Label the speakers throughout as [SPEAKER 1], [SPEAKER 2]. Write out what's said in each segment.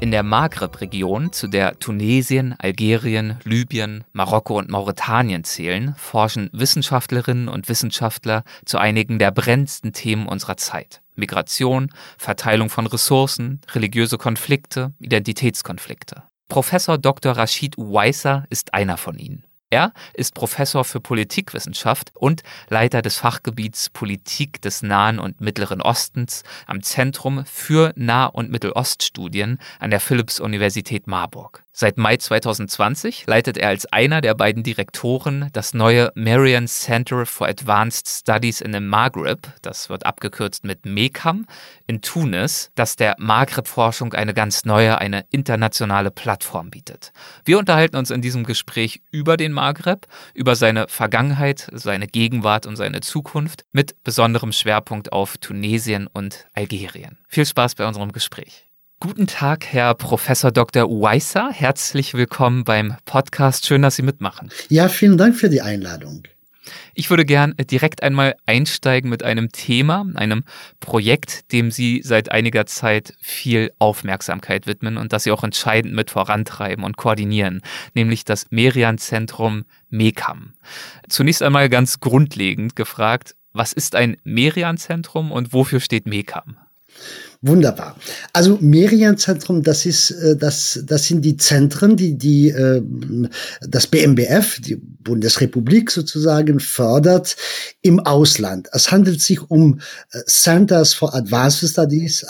[SPEAKER 1] In der Maghreb-Region, zu der Tunesien, Algerien, Libyen, Marokko und Mauretanien zählen, forschen Wissenschaftlerinnen und Wissenschaftler zu einigen der brennendsten Themen unserer Zeit. Migration, Verteilung von Ressourcen, religiöse Konflikte, Identitätskonflikte. Professor Dr. Rashid Uwaisa ist einer von ihnen. Er ist Professor für Politikwissenschaft und Leiter des Fachgebiets Politik des Nahen und Mittleren Ostens am Zentrum für Nah- und Mitteloststudien an der Philipps-Universität Marburg. Seit Mai 2020 leitet er als einer der beiden Direktoren das neue Marian Center for Advanced Studies in the Maghreb, das wird abgekürzt mit MECAM, in Tunis, das der Maghreb-Forschung eine ganz neue, eine internationale Plattform bietet. Wir unterhalten uns in diesem Gespräch über den Maghreb, über seine Vergangenheit, seine Gegenwart und seine Zukunft mit besonderem Schwerpunkt auf Tunesien und Algerien. Viel Spaß bei unserem Gespräch. Guten Tag, Herr Professor Dr. Weiser. Herzlich willkommen beim Podcast. Schön, dass Sie mitmachen.
[SPEAKER 2] Ja, vielen Dank für die Einladung.
[SPEAKER 1] Ich würde gern direkt einmal einsteigen mit einem Thema, einem Projekt, dem Sie seit einiger Zeit viel Aufmerksamkeit widmen und das Sie auch entscheidend mit vorantreiben und koordinieren, nämlich das Merian-Zentrum MECAM. Zunächst einmal ganz grundlegend gefragt, was ist ein Merian-Zentrum und wofür steht MECAM?
[SPEAKER 2] Wunderbar. Also Merian-Zentrum, das ist, äh, das, das sind die Zentren, die, die äh, das BMBF, die Bundesrepublik sozusagen, fördert im Ausland. Es handelt sich um äh, Centers for Advanced Studies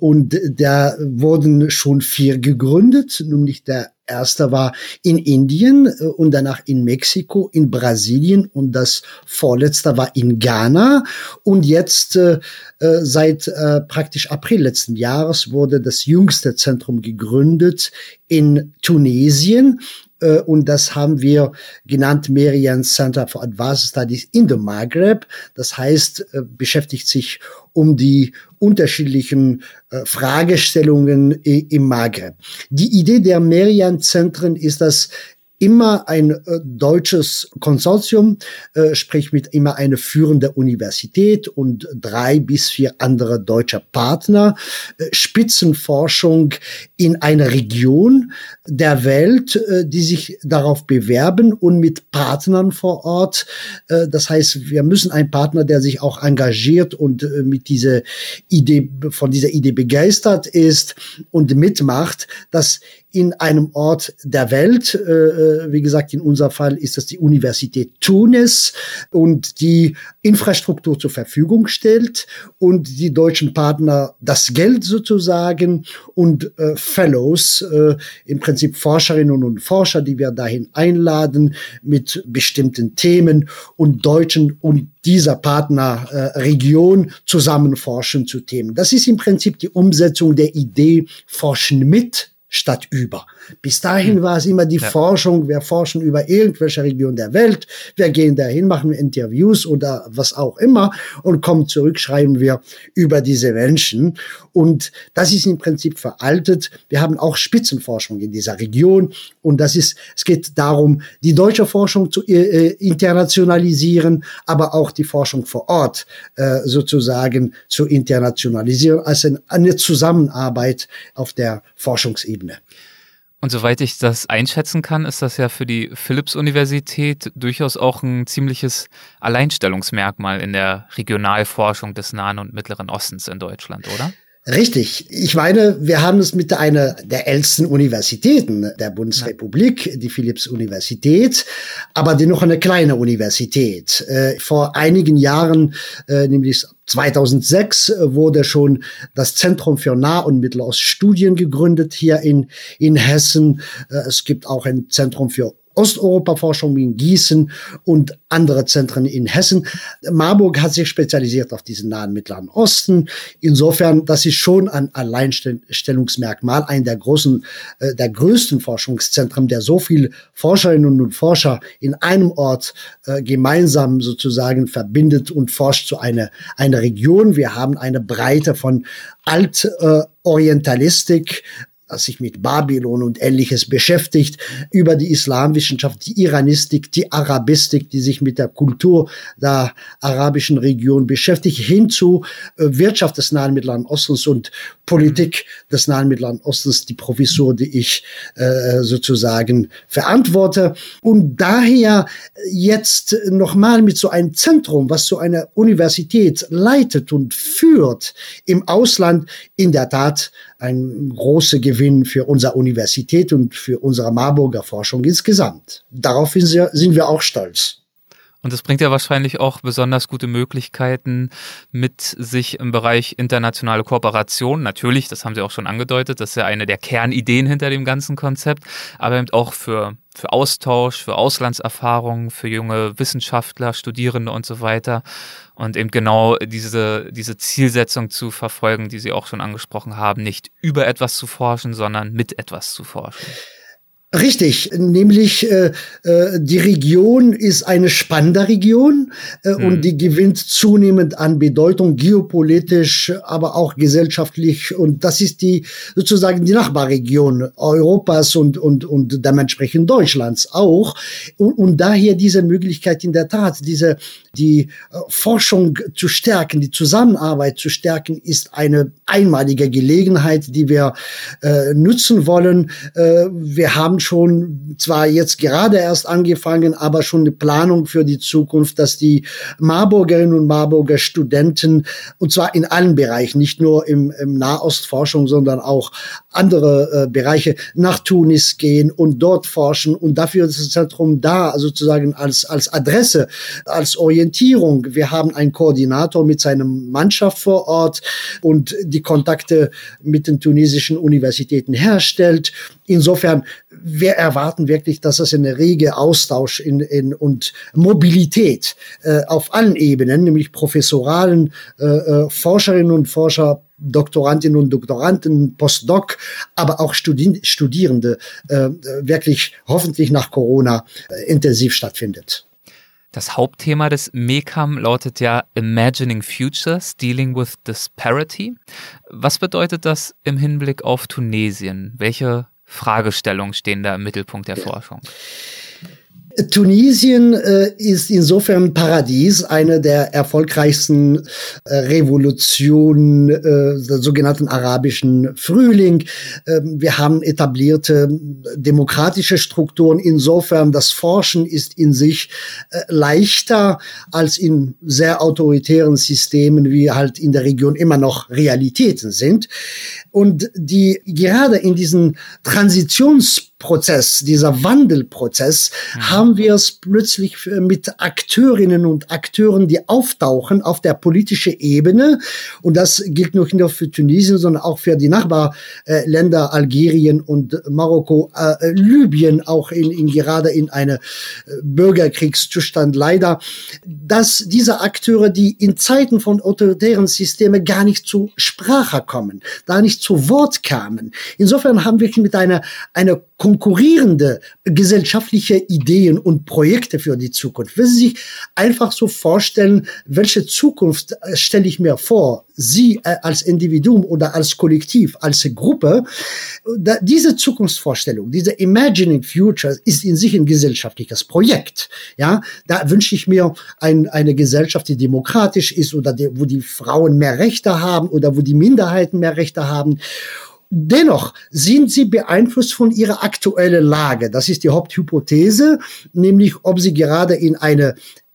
[SPEAKER 2] und da wurden schon vier gegründet, nämlich der erste war in Indien äh, und danach in Mexiko, in Brasilien und das vorletzte war in Ghana. Und jetzt äh, äh, seit äh, praktisch April letzten Jahres wurde das jüngste Zentrum gegründet in Tunesien. Äh, und das haben wir genannt Merian Center for Advanced Studies in the Maghreb. Das heißt, äh, beschäftigt sich um die unterschiedlichen äh, Fragestellungen im Maghreb. Die Idee der Merian-Zentren ist, dass immer ein äh, deutsches Konsortium, äh, sprich mit immer eine führende Universität und drei bis vier andere deutsche Partner, äh, Spitzenforschung in einer Region der Welt, äh, die sich darauf bewerben und mit Partnern vor Ort. Äh, das heißt, wir müssen einen Partner, der sich auch engagiert und äh, mit dieser Idee, von dieser Idee begeistert ist und mitmacht, dass in einem Ort der Welt. Äh, äh, wie gesagt, in unser Fall ist das die Universität Tunis und die Infrastruktur zur Verfügung stellt und die deutschen Partner das Geld sozusagen und äh, Fellows, äh, im Prinzip Forscherinnen und Forscher, die wir dahin einladen mit bestimmten Themen und Deutschen und dieser Partnerregion äh, zusammen forschen zu Themen. Das ist im Prinzip die Umsetzung der Idee Forschen mit statt über. Bis dahin hm. war es immer die ja. Forschung, wir forschen über irgendwelche Region der Welt, wir gehen dahin, machen Interviews oder was auch immer und kommen zurück, schreiben wir über diese Menschen. Und das ist im Prinzip veraltet. Wir haben auch Spitzenforschung in dieser Region und das ist, es geht darum, die deutsche Forschung zu äh, äh internationalisieren, aber auch die Forschung vor Ort äh, sozusagen zu internationalisieren, als eine Zusammenarbeit auf der Forschungsebene.
[SPEAKER 1] Und soweit ich das einschätzen kann, ist das ja für die Philipps-Universität durchaus auch ein ziemliches Alleinstellungsmerkmal in der Regionalforschung des Nahen und Mittleren Ostens in Deutschland, oder?
[SPEAKER 2] Richtig. Ich meine, wir haben es mit einer der ältesten Universitäten der Bundesrepublik, die Philipps-Universität, aber dennoch eine kleine Universität. Äh, vor einigen Jahren, äh, nämlich 2006 äh, wurde schon das Zentrum für Nah- und Mitteloststudien gegründet hier in, in Hessen. Es gibt auch ein Zentrum für Osteuropa-Forschung in Gießen und andere Zentren in Hessen. Marburg hat sich spezialisiert auf diesen nahen Mittleren Osten. Insofern, das ist schon ein Alleinstellungsmerkmal, ein der großen, äh, der größten Forschungszentren, der so viel Forscherinnen und Forscher in einem Ort äh, gemeinsam sozusagen verbindet und forscht zu einer, einer Region. Wir haben eine Breite von Altorientalistik, das sich mit Babylon und ähnliches beschäftigt, über die Islamwissenschaft, die Iranistik, die Arabistik, die sich mit der Kultur der arabischen Region beschäftigt, hin zu äh, Wirtschaft des Nahen Mittleren Ostens und Politik des Nahen Mittleren Ostens, die Professur, die ich äh, sozusagen verantworte. Und daher jetzt nochmal mit so einem Zentrum, was so eine Universität leitet und führt im Ausland, in der Tat ein großer Gewinn für unsere Universität und für unsere Marburger Forschung insgesamt. Darauf sind wir auch stolz.
[SPEAKER 1] Und es bringt ja wahrscheinlich auch besonders gute Möglichkeiten mit sich im Bereich internationale Kooperation. Natürlich, das haben Sie auch schon angedeutet, das ist ja eine der Kernideen hinter dem ganzen Konzept, aber eben auch für, für Austausch, für Auslandserfahrungen, für junge Wissenschaftler, Studierende und so weiter. Und eben genau diese, diese Zielsetzung zu verfolgen, die Sie auch schon angesprochen haben, nicht über etwas zu forschen, sondern mit etwas zu forschen.
[SPEAKER 2] Richtig, nämlich äh, äh, die Region ist eine spannende Region äh, mhm. und die gewinnt zunehmend an Bedeutung geopolitisch, aber auch gesellschaftlich und das ist die sozusagen die Nachbarregion Europas und und und dementsprechend Deutschlands auch und, und daher diese Möglichkeit in der Tat diese die äh, Forschung zu stärken, die Zusammenarbeit zu stärken, ist eine einmalige Gelegenheit, die wir äh, nutzen wollen. Äh, wir haben schon zwar jetzt gerade erst angefangen, aber schon eine Planung für die Zukunft, dass die Marburgerinnen und Marburger Studenten, und zwar in allen Bereichen, nicht nur im, im Nahostforschung, sondern auch andere äh, Bereiche nach Tunis gehen und dort forschen. Und dafür ist das Zentrum da, sozusagen als, als Adresse, als Orientierung. Wir haben einen Koordinator mit seinem Mannschaft vor Ort und die Kontakte mit den tunesischen Universitäten herstellt. Insofern, wir erwarten wirklich, dass es eine rege Austausch in, in, und Mobilität äh, auf allen Ebenen, nämlich professoralen äh, äh Forscherinnen und Forscher, Doktorandinnen und Doktoranden, Postdoc, aber auch Studi Studierende äh, wirklich hoffentlich nach Corona äh, intensiv stattfindet.
[SPEAKER 1] Das Hauptthema des MECAM lautet ja Imagining Futures, Dealing with Disparity. Was bedeutet das im Hinblick auf Tunesien? Welche Fragestellungen stehen da im Mittelpunkt der Forschung?
[SPEAKER 2] Tunesien äh, ist insofern Paradies, eine der erfolgreichsten äh, Revolutionen äh, der sogenannten arabischen Frühling. Ähm, wir haben etablierte demokratische Strukturen. Insofern das Forschen ist in sich äh, leichter als in sehr autoritären Systemen, wie halt in der Region immer noch Realitäten sind. Und die gerade in diesen Transitions Prozess, dieser Wandelprozess, mhm. haben wir es plötzlich mit Akteurinnen und Akteuren, die auftauchen auf der politischen Ebene. Und das gilt nicht nur für Tunesien, sondern auch für die Nachbarländer Algerien und Marokko, äh, Libyen, auch in, in gerade in eine äh, Bürgerkriegszustand leider, dass diese Akteure, die in Zeiten von autoritären Systemen gar nicht zu Sprache kommen, da nicht zu Wort kamen. Insofern haben wir mit einer, einer konkurrierende gesellschaftliche Ideen und Projekte für die Zukunft. Wenn Sie sich einfach so vorstellen, welche Zukunft äh, stelle ich mir vor, Sie äh, als Individuum oder als Kollektiv, als Gruppe, diese Zukunftsvorstellung, diese Imagining Future ist in sich ein gesellschaftliches Projekt. Ja, da wünsche ich mir ein, eine Gesellschaft, die demokratisch ist oder die, wo die Frauen mehr Rechte haben oder wo die Minderheiten mehr Rechte haben. Dennoch sind sie beeinflusst von ihrer aktuellen Lage. Das ist die Haupthypothese, nämlich ob sie gerade in eine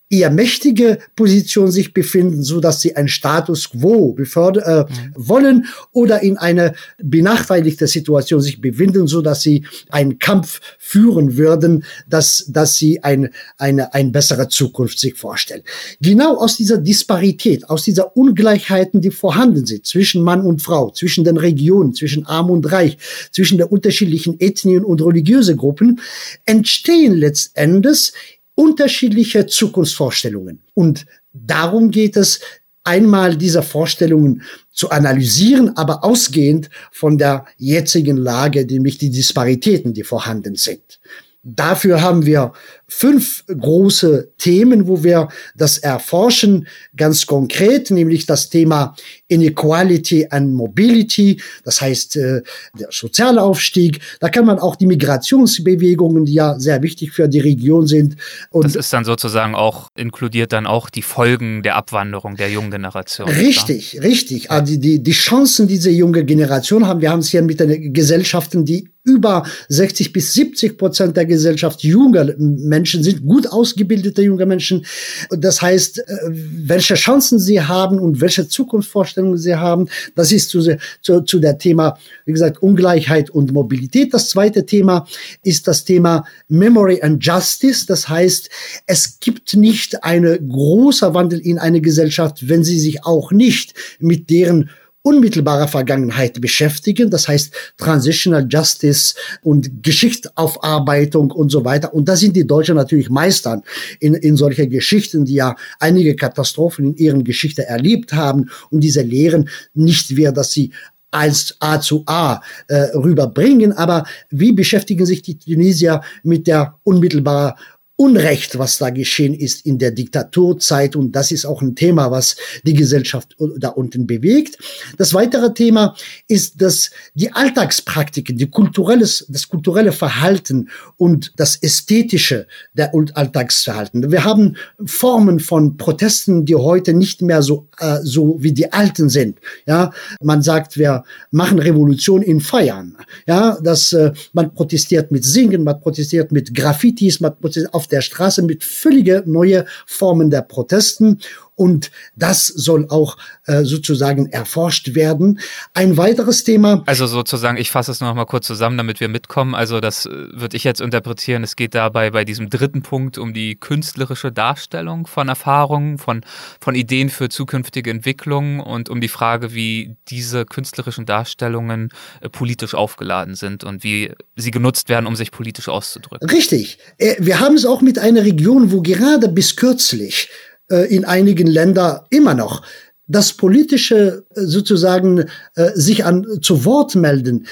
[SPEAKER 2] eher mächtige Position sich befinden, so dass sie einen Status quo befördern äh, mhm. wollen oder in eine benachteiligte Situation sich befinden, so dass sie einen Kampf führen würden, dass dass sie ein, eine eine bessere Zukunft sich vorstellen. Genau aus dieser Disparität, aus dieser Ungleichheiten, die vorhanden sind zwischen Mann und Frau, zwischen den Regionen, zwischen Arm und Reich, zwischen den unterschiedlichen Ethnien und religiöse Gruppen, entstehen letztendlich unterschiedliche Zukunftsvorstellungen. Und darum geht es, einmal diese Vorstellungen zu analysieren, aber ausgehend von der jetzigen Lage, nämlich die Disparitäten, die vorhanden sind. Dafür haben wir fünf große Themen, wo wir das erforschen, ganz konkret, nämlich das Thema Inequality and Mobility, das heißt äh, der soziale Aufstieg. Da kann man auch die Migrationsbewegungen, die ja sehr wichtig für die Region sind.
[SPEAKER 1] Und das ist dann sozusagen auch, inkludiert dann auch die Folgen der Abwanderung der jungen Generation.
[SPEAKER 2] Richtig, oder? richtig. Also die, die Chancen dieser jungen Generation haben, wir haben es hier mit den Gesellschaften, die über 60 bis 70 Prozent der Gesellschaft junger Menschen sind, gut ausgebildete junge Menschen. Das heißt, äh, welche Chancen sie haben und welche Zukunftsvorstellungen sie haben, das ist zu, zu, zu der Thema, wie gesagt, Ungleichheit und Mobilität. Das zweite Thema ist das Thema Memory and Justice. Das heißt, es gibt nicht eine großer Wandel in eine Gesellschaft, wenn sie sich auch nicht mit deren unmittelbarer Vergangenheit beschäftigen, das heißt Transitional Justice und Geschichtsaufarbeitung und so weiter. Und da sind die Deutschen natürlich Meistern in, in solcher Geschichten, die ja einige Katastrophen in ihren Geschichte erlebt haben und diese Lehren nicht mehr, dass sie als A zu A äh, rüberbringen. Aber wie beschäftigen sich die Tunesier mit der unmittelbar Unrecht, was da geschehen ist in der Diktaturzeit. Und das ist auch ein Thema, was die Gesellschaft da unten bewegt. Das weitere Thema ist, dass die Alltagspraktiken, die kulturelles, das kulturelle Verhalten und das ästhetische der Alltagsverhalten. Wir haben Formen von Protesten, die heute nicht mehr so, äh, so wie die alten sind. Ja, man sagt, wir machen Revolution in Feiern. Ja, dass äh, man protestiert mit Singen, man protestiert mit Graffitis, man protestiert auf der Straße mit völlige neue Formen der Protesten und das soll auch äh, sozusagen erforscht werden. Ein weiteres Thema.
[SPEAKER 1] Also sozusagen, ich fasse es noch mal kurz zusammen, damit wir mitkommen. Also das äh, würde ich jetzt interpretieren. Es geht dabei bei diesem dritten Punkt um die künstlerische Darstellung von Erfahrungen, von, von Ideen für zukünftige Entwicklungen und um die Frage, wie diese künstlerischen Darstellungen äh, politisch aufgeladen sind und wie sie genutzt werden, um sich politisch auszudrücken.
[SPEAKER 2] Richtig. Äh, wir haben es auch mit einer Region, wo gerade bis kürzlich in einigen Ländern immer noch das politische äh, sozusagen äh, sich an zu Wort melden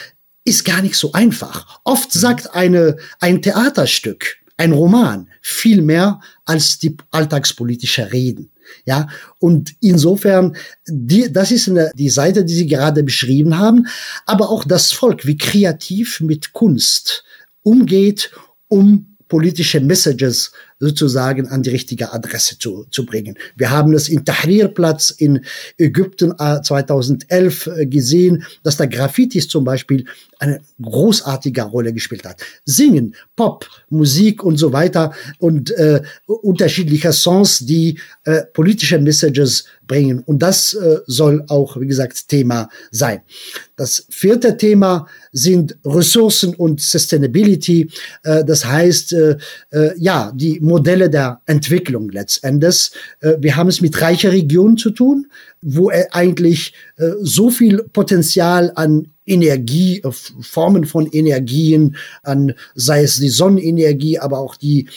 [SPEAKER 2] ist gar nicht so einfach. Oft mhm. sagt eine ein Theaterstück, ein Roman viel mehr als die alltagspolitische Reden. Ja, und insofern, die, das ist eine, die Seite, die Sie gerade beschrieben haben, aber auch das Volk, wie kreativ mit Kunst umgeht, um politische Messages sozusagen an die richtige Adresse zu, zu bringen. Wir haben es in Tahrirplatz in Ägypten 2011 äh, äh, gesehen, dass der Graffitis zum Beispiel eine großartige Rolle gespielt hat. Singen, Pop, Musik und so weiter und äh, unterschiedliche Songs, die äh, politische Messages bringen. Und das äh, soll auch, wie gesagt, Thema sein. Das vierte Thema sind Ressourcen und Sustainability. Äh, das heißt, äh, äh, ja, die Modelle der Entwicklung letztendlich. Äh, wir haben es mit reicher Regionen zu tun, wo eigentlich äh, so viel Potenzial an Energie, äh, Formen von Energien, an sei es die Sonnenenergie, aber auch die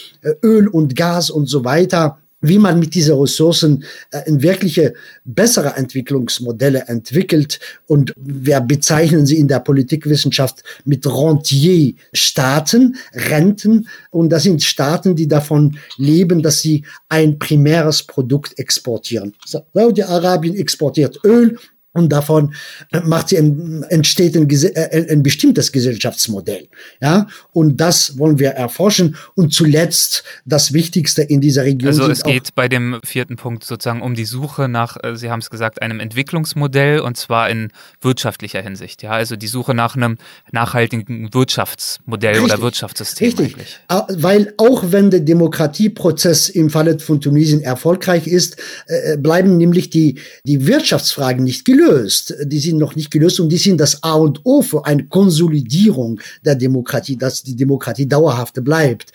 [SPEAKER 2] Öl und Gas und so weiter wie man mit diesen Ressourcen äh, in wirkliche bessere Entwicklungsmodelle entwickelt. Und wir bezeichnen sie in der Politikwissenschaft mit Rentier-Staaten, Renten. Und das sind Staaten, die davon leben, dass sie ein primäres Produkt exportieren. Saudi-Arabien exportiert Öl, und davon äh, macht sie ein, entsteht ein, äh, ein, bestimmtes Gesellschaftsmodell. Ja, und das wollen wir erforschen. Und zuletzt das Wichtigste in dieser Region.
[SPEAKER 1] Also es geht bei dem vierten Punkt sozusagen um die Suche nach, äh, Sie haben es gesagt, einem Entwicklungsmodell und zwar in wirtschaftlicher Hinsicht. Ja, also die Suche nach einem nachhaltigen Wirtschaftsmodell Richtig. oder Wirtschaftssystem.
[SPEAKER 2] Richtig, eigentlich. weil auch wenn der Demokratieprozess im Falle von Tunesien erfolgreich ist, bleiben nämlich die die Wirtschaftsfragen nicht gelöst gelöst. Die sind noch nicht gelöst und die sind das A und O für eine Konsolidierung der Demokratie, dass die Demokratie dauerhaft bleibt.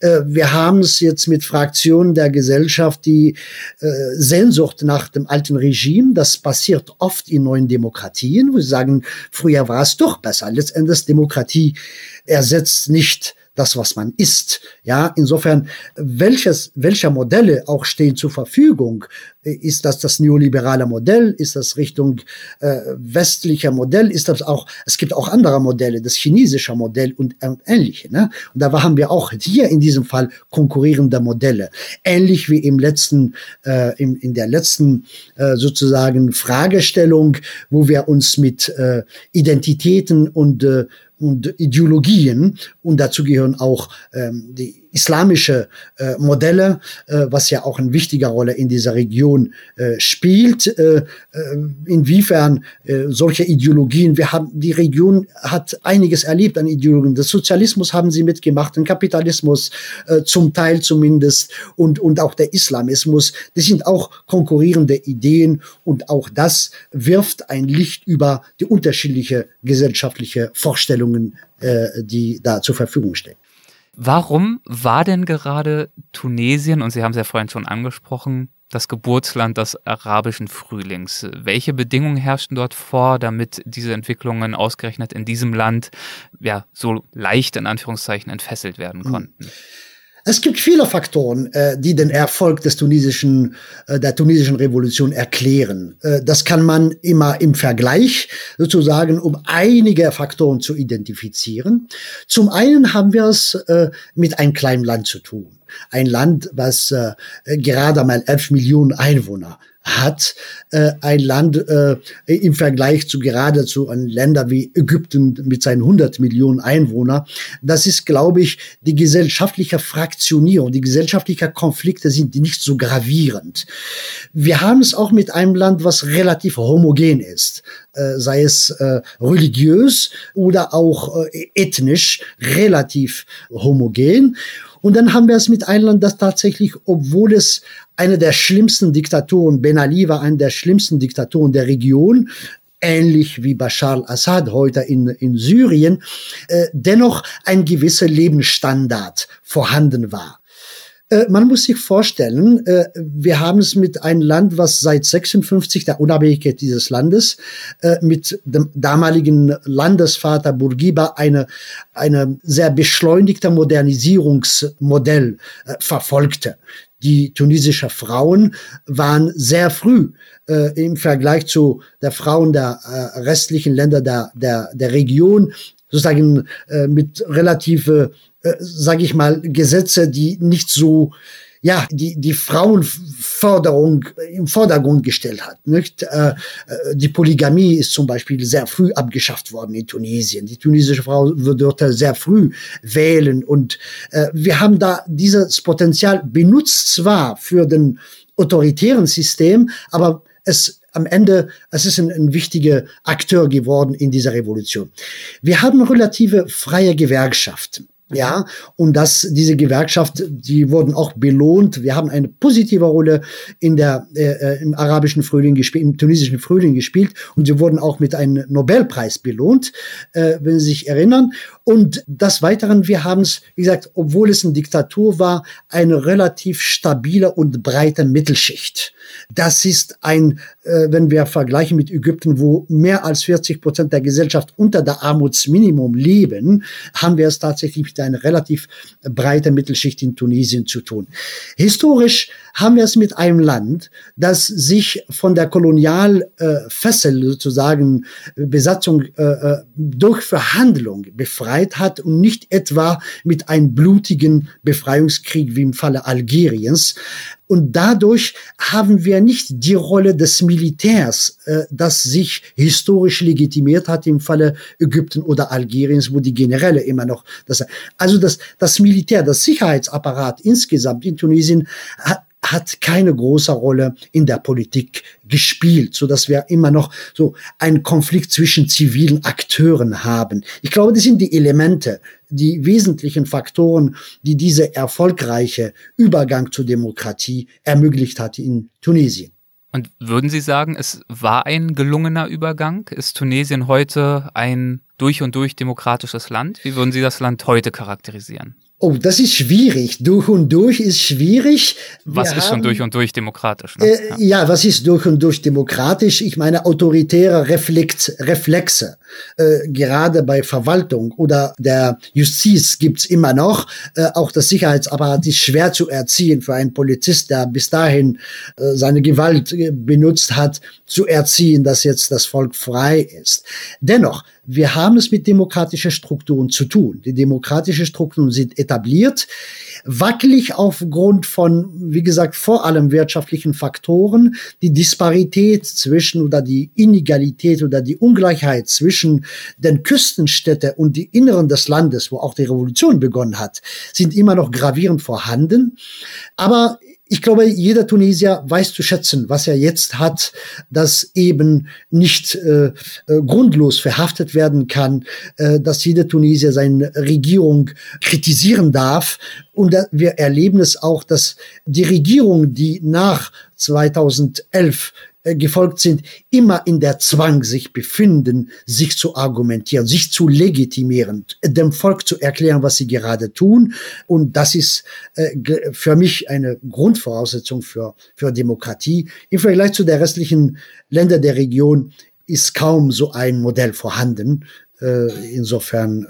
[SPEAKER 2] Äh, wir haben es jetzt mit Fraktionen der Gesellschaft, die äh, Sehnsucht nach dem alten Regime. Das passiert oft in neuen Demokratien, wo sie sagen, früher war es doch besser. Letztendlich Demokratie ersetzt nicht das, was man ist. Ja, insofern, welches, welcher Modelle auch stehen zur Verfügung? Ist das das neoliberale Modell? Ist das Richtung äh, westlicher Modell? Ist das auch, es gibt auch andere Modelle, das chinesische Modell und äh, ähnliche. Ne? Und da haben wir auch hier in diesem Fall konkurrierende Modelle. Ähnlich wie im letzten, äh, in, in der letzten äh, sozusagen Fragestellung, wo wir uns mit äh, Identitäten und äh, und Ideologien. Und dazu gehören auch ähm, die islamische äh, Modelle, äh, was ja auch eine wichtige Rolle in dieser Region äh, spielt. Äh, äh, inwiefern äh, solche Ideologien, wir haben, die Region hat einiges erlebt an Ideologien. Das Sozialismus haben sie mitgemacht, den Kapitalismus äh, zum Teil zumindest und, und auch der Islamismus. Das sind auch konkurrierende Ideen und auch das wirft ein Licht über die unterschiedliche gesellschaftliche Vorstellungen, äh, die da zur Verfügung stehen.
[SPEAKER 1] Warum war denn gerade Tunesien, und Sie haben es ja vorhin schon angesprochen, das Geburtsland des arabischen Frühlings? Welche Bedingungen herrschten dort vor, damit diese Entwicklungen ausgerechnet in diesem Land ja so leicht in Anführungszeichen entfesselt werden hm. konnten?
[SPEAKER 2] Es gibt viele Faktoren, äh, die den Erfolg des tunesischen, äh, der tunesischen Revolution erklären. Äh, das kann man immer im Vergleich sozusagen, um einige Faktoren zu identifizieren. Zum einen haben wir es äh, mit einem kleinen Land zu tun. Ein Land, was äh, gerade mal elf Millionen Einwohner hat äh, ein Land äh, im Vergleich zu geradezu an Länder wie Ägypten mit seinen 100 Millionen Einwohnern. Das ist, glaube ich, die gesellschaftliche Fraktionierung, die gesellschaftlichen Konflikte sind nicht so gravierend. Wir haben es auch mit einem Land, was relativ homogen ist, äh, sei es äh, religiös oder auch äh, ethnisch relativ homogen. Und dann haben wir es mit einem Land, das tatsächlich, obwohl es eine der schlimmsten Diktaturen, Ben Ali war eine der schlimmsten Diktaturen der Region, ähnlich wie Bashar al-Assad heute in, in Syrien, äh, dennoch ein gewisser Lebensstandard vorhanden war. Äh, man muss sich vorstellen, äh, wir haben es mit einem Land, was seit 56 der Unabhängigkeit dieses Landes äh, mit dem damaligen Landesvater Bourguiba eine, eine sehr beschleunigte Modernisierungsmodell verfolgte. Die tunesischen Frauen waren sehr früh äh, im Vergleich zu der Frauen der äh, restlichen Länder der, der, der Region sozusagen äh, mit relative äh, sage ich mal, Gesetze, die nicht so ja, die, die Frauenförderung im Vordergrund gestellt hat. Nicht? Äh, äh, die Polygamie ist zum Beispiel sehr früh abgeschafft worden in Tunesien. Die tunesische Frau dort sehr früh wählen und äh, wir haben da dieses Potenzial benutzt zwar für den autoritären System, aber es am Ende, es ist ein, ein wichtiger Akteur geworden in dieser Revolution. Wir haben relative freie Gewerkschaften. Ja, und dass diese Gewerkschaft, die wurden auch belohnt. Wir haben eine positive Rolle in der äh, äh, im arabischen Frühling gespielt, im tunesischen Frühling gespielt und sie wurden auch mit einem Nobelpreis belohnt, äh, wenn Sie sich erinnern. Und das Weiteren, wir haben es, wie gesagt, obwohl es eine Diktatur war, eine relativ stabile und breite Mittelschicht. Das ist ein, äh, wenn wir vergleichen mit Ägypten, wo mehr als 40 Prozent der Gesellschaft unter der Armutsminimum leben, haben wir es tatsächlich mit einer relativ breiten Mittelschicht in Tunesien zu tun. Historisch haben wir es mit einem Land, das sich von der Kolonialfessel äh, sozusagen Besatzung äh, äh, durch Verhandlung befreit hat und nicht etwa mit einem blutigen Befreiungskrieg wie im Falle Algeriens. Und dadurch haben wir nicht die Rolle des Militärs, äh, das sich historisch legitimiert hat im Falle Ägypten oder Algeriens, wo die Generäle immer noch das. Also das, das Militär, das Sicherheitsapparat insgesamt in Tunesien hat, hat keine große Rolle in der Politik gespielt, so dass wir immer noch so einen Konflikt zwischen zivilen Akteuren haben. Ich glaube, das sind die Elemente, die wesentlichen Faktoren, die diese erfolgreiche Übergang zur Demokratie ermöglicht hat in Tunesien.
[SPEAKER 1] Und würden Sie sagen, es war ein gelungener Übergang? Ist Tunesien heute ein durch und durch demokratisches Land? Wie würden Sie das Land heute charakterisieren?
[SPEAKER 2] Oh, das ist schwierig. Durch und durch ist schwierig.
[SPEAKER 1] Wir was ist haben, schon durch und durch demokratisch?
[SPEAKER 2] Ne? Äh, ja. ja. was ist durch und durch demokratisch? Ich meine autoritäre Reflex, Reflexe. Äh, gerade bei Verwaltung oder der Justiz gibt's immer noch. Äh, auch das Sicherheitsapparat ist schwer zu erziehen für einen Polizist, der bis dahin äh, seine Gewalt äh, benutzt hat, zu erziehen, dass jetzt das Volk frei ist. Dennoch, wir haben es mit demokratischen Strukturen zu tun. Die demokratischen Strukturen sind etabliert, wackelig aufgrund von, wie gesagt, vor allem wirtschaftlichen Faktoren. Die Disparität zwischen oder die Inegalität oder die Ungleichheit zwischen den Küstenstädten und die Inneren des Landes, wo auch die Revolution begonnen hat, sind immer noch gravierend vorhanden. Aber ich glaube, jeder Tunesier weiß zu schätzen, was er jetzt hat, dass eben nicht äh, äh, grundlos verhaftet werden kann, äh, dass jeder Tunesier seine Regierung kritisieren darf. Und äh, wir erleben es auch, dass die Regierung, die nach 2011 äh, gefolgt sind, immer in der Zwang sich befinden, sich zu argumentieren, sich zu legitimieren, dem Volk zu erklären, was sie gerade tun. Und das ist äh, für mich eine Grundvoraussetzung für, für Demokratie. Im Vergleich zu der restlichen Länder der Region ist kaum so ein Modell vorhanden. Äh, insofern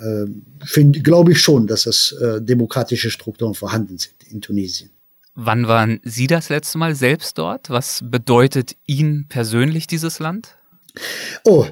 [SPEAKER 2] äh, glaube ich schon, dass es äh, demokratische Strukturen vorhanden sind in Tunesien.
[SPEAKER 1] Wann waren Sie das letzte Mal selbst dort? Was bedeutet Ihnen persönlich dieses Land?
[SPEAKER 2] Oh,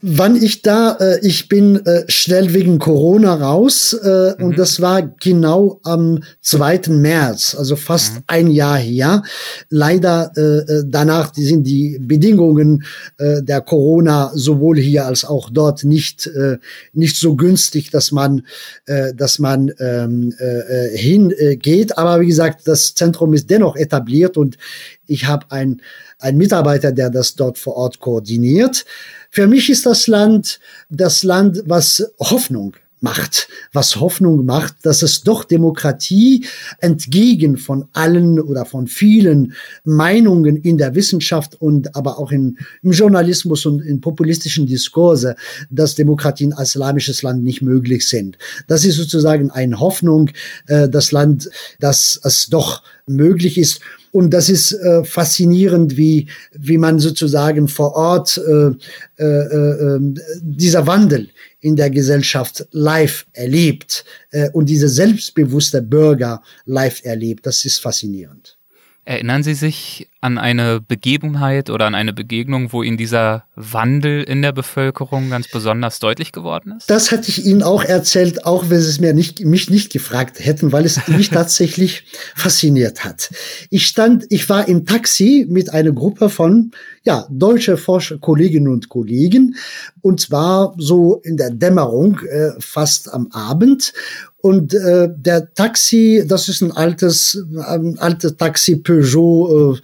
[SPEAKER 2] Wann ich da, äh, ich bin äh, schnell wegen Corona raus äh, mhm. und das war genau am 2. März, also fast mhm. ein Jahr her. Leider äh, äh, danach sind die Bedingungen äh, der Corona sowohl hier als auch dort nicht äh, nicht so günstig, dass man äh, dass man ähm, äh, hingeht. Aber wie gesagt, das Zentrum ist dennoch etabliert und ich habe ein ein Mitarbeiter, der das dort vor Ort koordiniert. Für mich ist das Land das Land, was Hoffnung macht, was Hoffnung macht, dass es doch Demokratie entgegen von allen oder von vielen Meinungen in der Wissenschaft und aber auch in, im Journalismus und in populistischen Diskurse, dass Demokratien als islamisches Land nicht möglich sind. Das ist sozusagen eine Hoffnung, äh, das Land, dass es doch möglich ist. Und das ist äh, faszinierend, wie, wie man sozusagen vor Ort äh, äh, äh, ähm, dieser Wandel in der Gesellschaft live erlebt äh, und diese selbstbewusste Bürger live erlebt. Das ist faszinierend.
[SPEAKER 1] Erinnern Sie sich an eine Begebenheit oder an eine Begegnung, wo Ihnen dieser Wandel in der Bevölkerung ganz besonders deutlich geworden ist?
[SPEAKER 2] Das hatte ich Ihnen auch erzählt, auch wenn Sie es mir nicht, mich nicht gefragt hätten, weil es mich tatsächlich fasziniert hat. Ich stand, ich war im Taxi mit einer Gruppe von, ja, deutsche Forscher, Kolleginnen und Kollegen, und zwar so in der Dämmerung, äh, fast am Abend. Und äh, der Taxi, das ist ein altes, ein altes Taxi Peugeot, äh,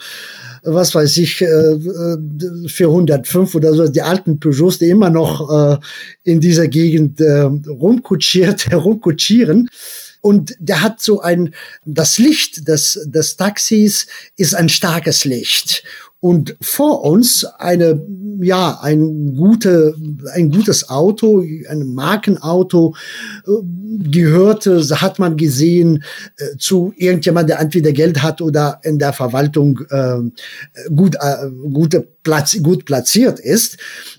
[SPEAKER 2] was weiß ich, äh, 405 oder so, die alten Peugeots, die immer noch äh, in dieser Gegend äh, rumkutschiert, herumkutschieren. Und der hat so ein, das Licht des, des Taxis ist ein starkes Licht und vor uns eine ja ein gute ein gutes Auto ein Markenauto äh, gehörte hat man gesehen äh, zu irgendjemand der entweder Geld hat oder in der Verwaltung äh, gut äh, gute Platz gut platziert ist.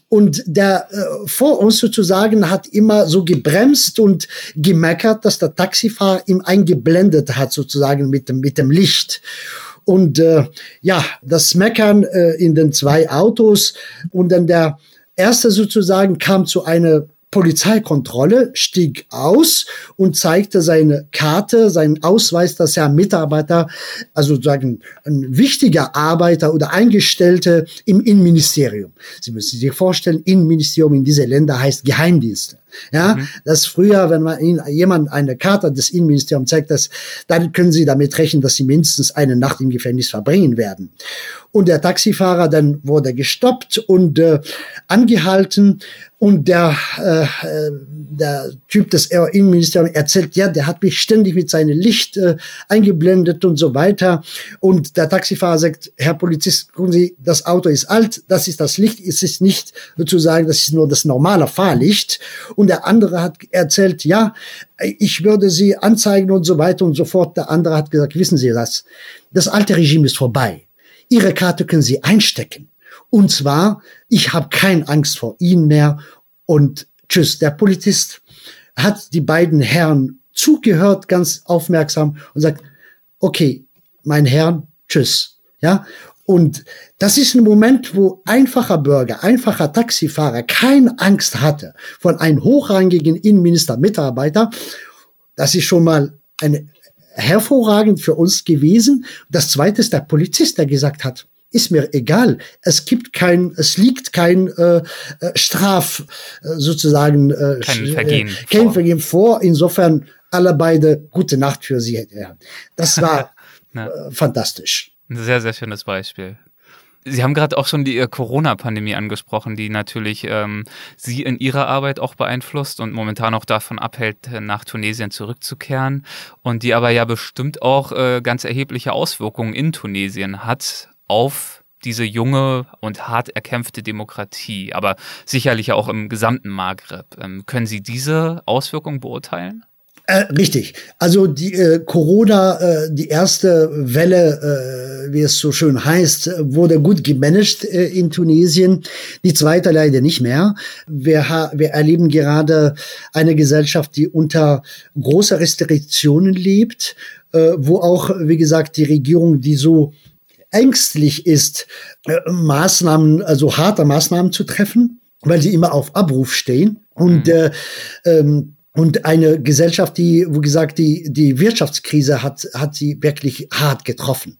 [SPEAKER 2] Und der äh, vor uns sozusagen hat immer so gebremst und gemeckert dass der Taxifahrer ihm eingeblendet hat sozusagen mit dem mit dem Licht und äh, ja, das Meckern äh, in den zwei Autos und dann der erste sozusagen kam zu einer Polizeikontrolle, stieg aus und zeigte seine Karte, seinen Ausweis, dass er Mitarbeiter, also sagen ein wichtiger Arbeiter oder Eingestellte im Innenministerium. Sie müssen sich vorstellen, Innenministerium in diese Länder heißt Geheimdienste. Ja, mhm. das früher, wenn man Ihnen jemand eine Karte des Innenministeriums zeigt, das, dann können Sie damit rechnen, dass Sie mindestens eine Nacht im Gefängnis verbringen werden. Und der Taxifahrer dann wurde gestoppt und äh, angehalten und der, äh, der Typ des Innenministeriums erzählt, ja, der hat mich ständig mit seinem Licht äh, eingeblendet und so weiter. Und der Taxifahrer sagt, Herr Polizist, gucken Sie, das Auto ist alt, das ist das Licht, es ist nicht sozusagen, das ist nur das normale Fahrlicht. Und der andere hat erzählt, ja, ich würde Sie anzeigen und so weiter und so fort. Der andere hat gesagt, wissen Sie das, das alte Regime ist vorbei. Ihre Karte können Sie einstecken. Und zwar, ich habe keine Angst vor Ihnen mehr und tschüss. Der Polizist hat die beiden Herren zugehört, ganz aufmerksam und sagt, okay, mein Herr, tschüss. Ja, und das ist ein Moment, wo einfacher Bürger, einfacher Taxifahrer keine Angst hatte von einem hochrangigen Innenminister Mitarbeiter. Das ist schon mal eine hervorragend für uns gewesen. Das zweite ist der Polizist, der gesagt hat, ist mir egal. Es gibt kein, es liegt kein äh, äh Straf äh, sozusagen
[SPEAKER 1] äh, kein Vergehen,
[SPEAKER 2] äh, kein vor. Vergehen vor. Insofern alle beide gute Nacht für Sie. Ja. Das war äh, fantastisch.
[SPEAKER 1] Ein sehr, sehr schönes Beispiel. Sie haben gerade auch schon die äh, Corona-Pandemie angesprochen, die natürlich ähm, Sie in Ihrer Arbeit auch beeinflusst und momentan auch davon abhält, nach Tunesien zurückzukehren und die aber ja bestimmt auch äh, ganz erhebliche Auswirkungen in Tunesien hat auf diese junge und hart erkämpfte Demokratie, aber sicherlich auch im gesamten Maghreb. Ähm, können Sie diese Auswirkungen beurteilen?
[SPEAKER 2] Äh, richtig. Also die äh, Corona, äh, die erste Welle, äh, wie es so schön heißt, wurde gut gemanagt äh, in Tunesien. Die zweite leider nicht mehr. Wir, wir erleben gerade eine Gesellschaft, die unter großer Restriktionen lebt, äh, wo auch, wie gesagt, die Regierung, die so ängstlich ist, äh, Maßnahmen, also harte Maßnahmen zu treffen, weil sie immer auf Abruf stehen. Und, mhm. äh, ähm, und eine Gesellschaft, die, wo gesagt, die, die Wirtschaftskrise hat, hat sie wirklich hart getroffen.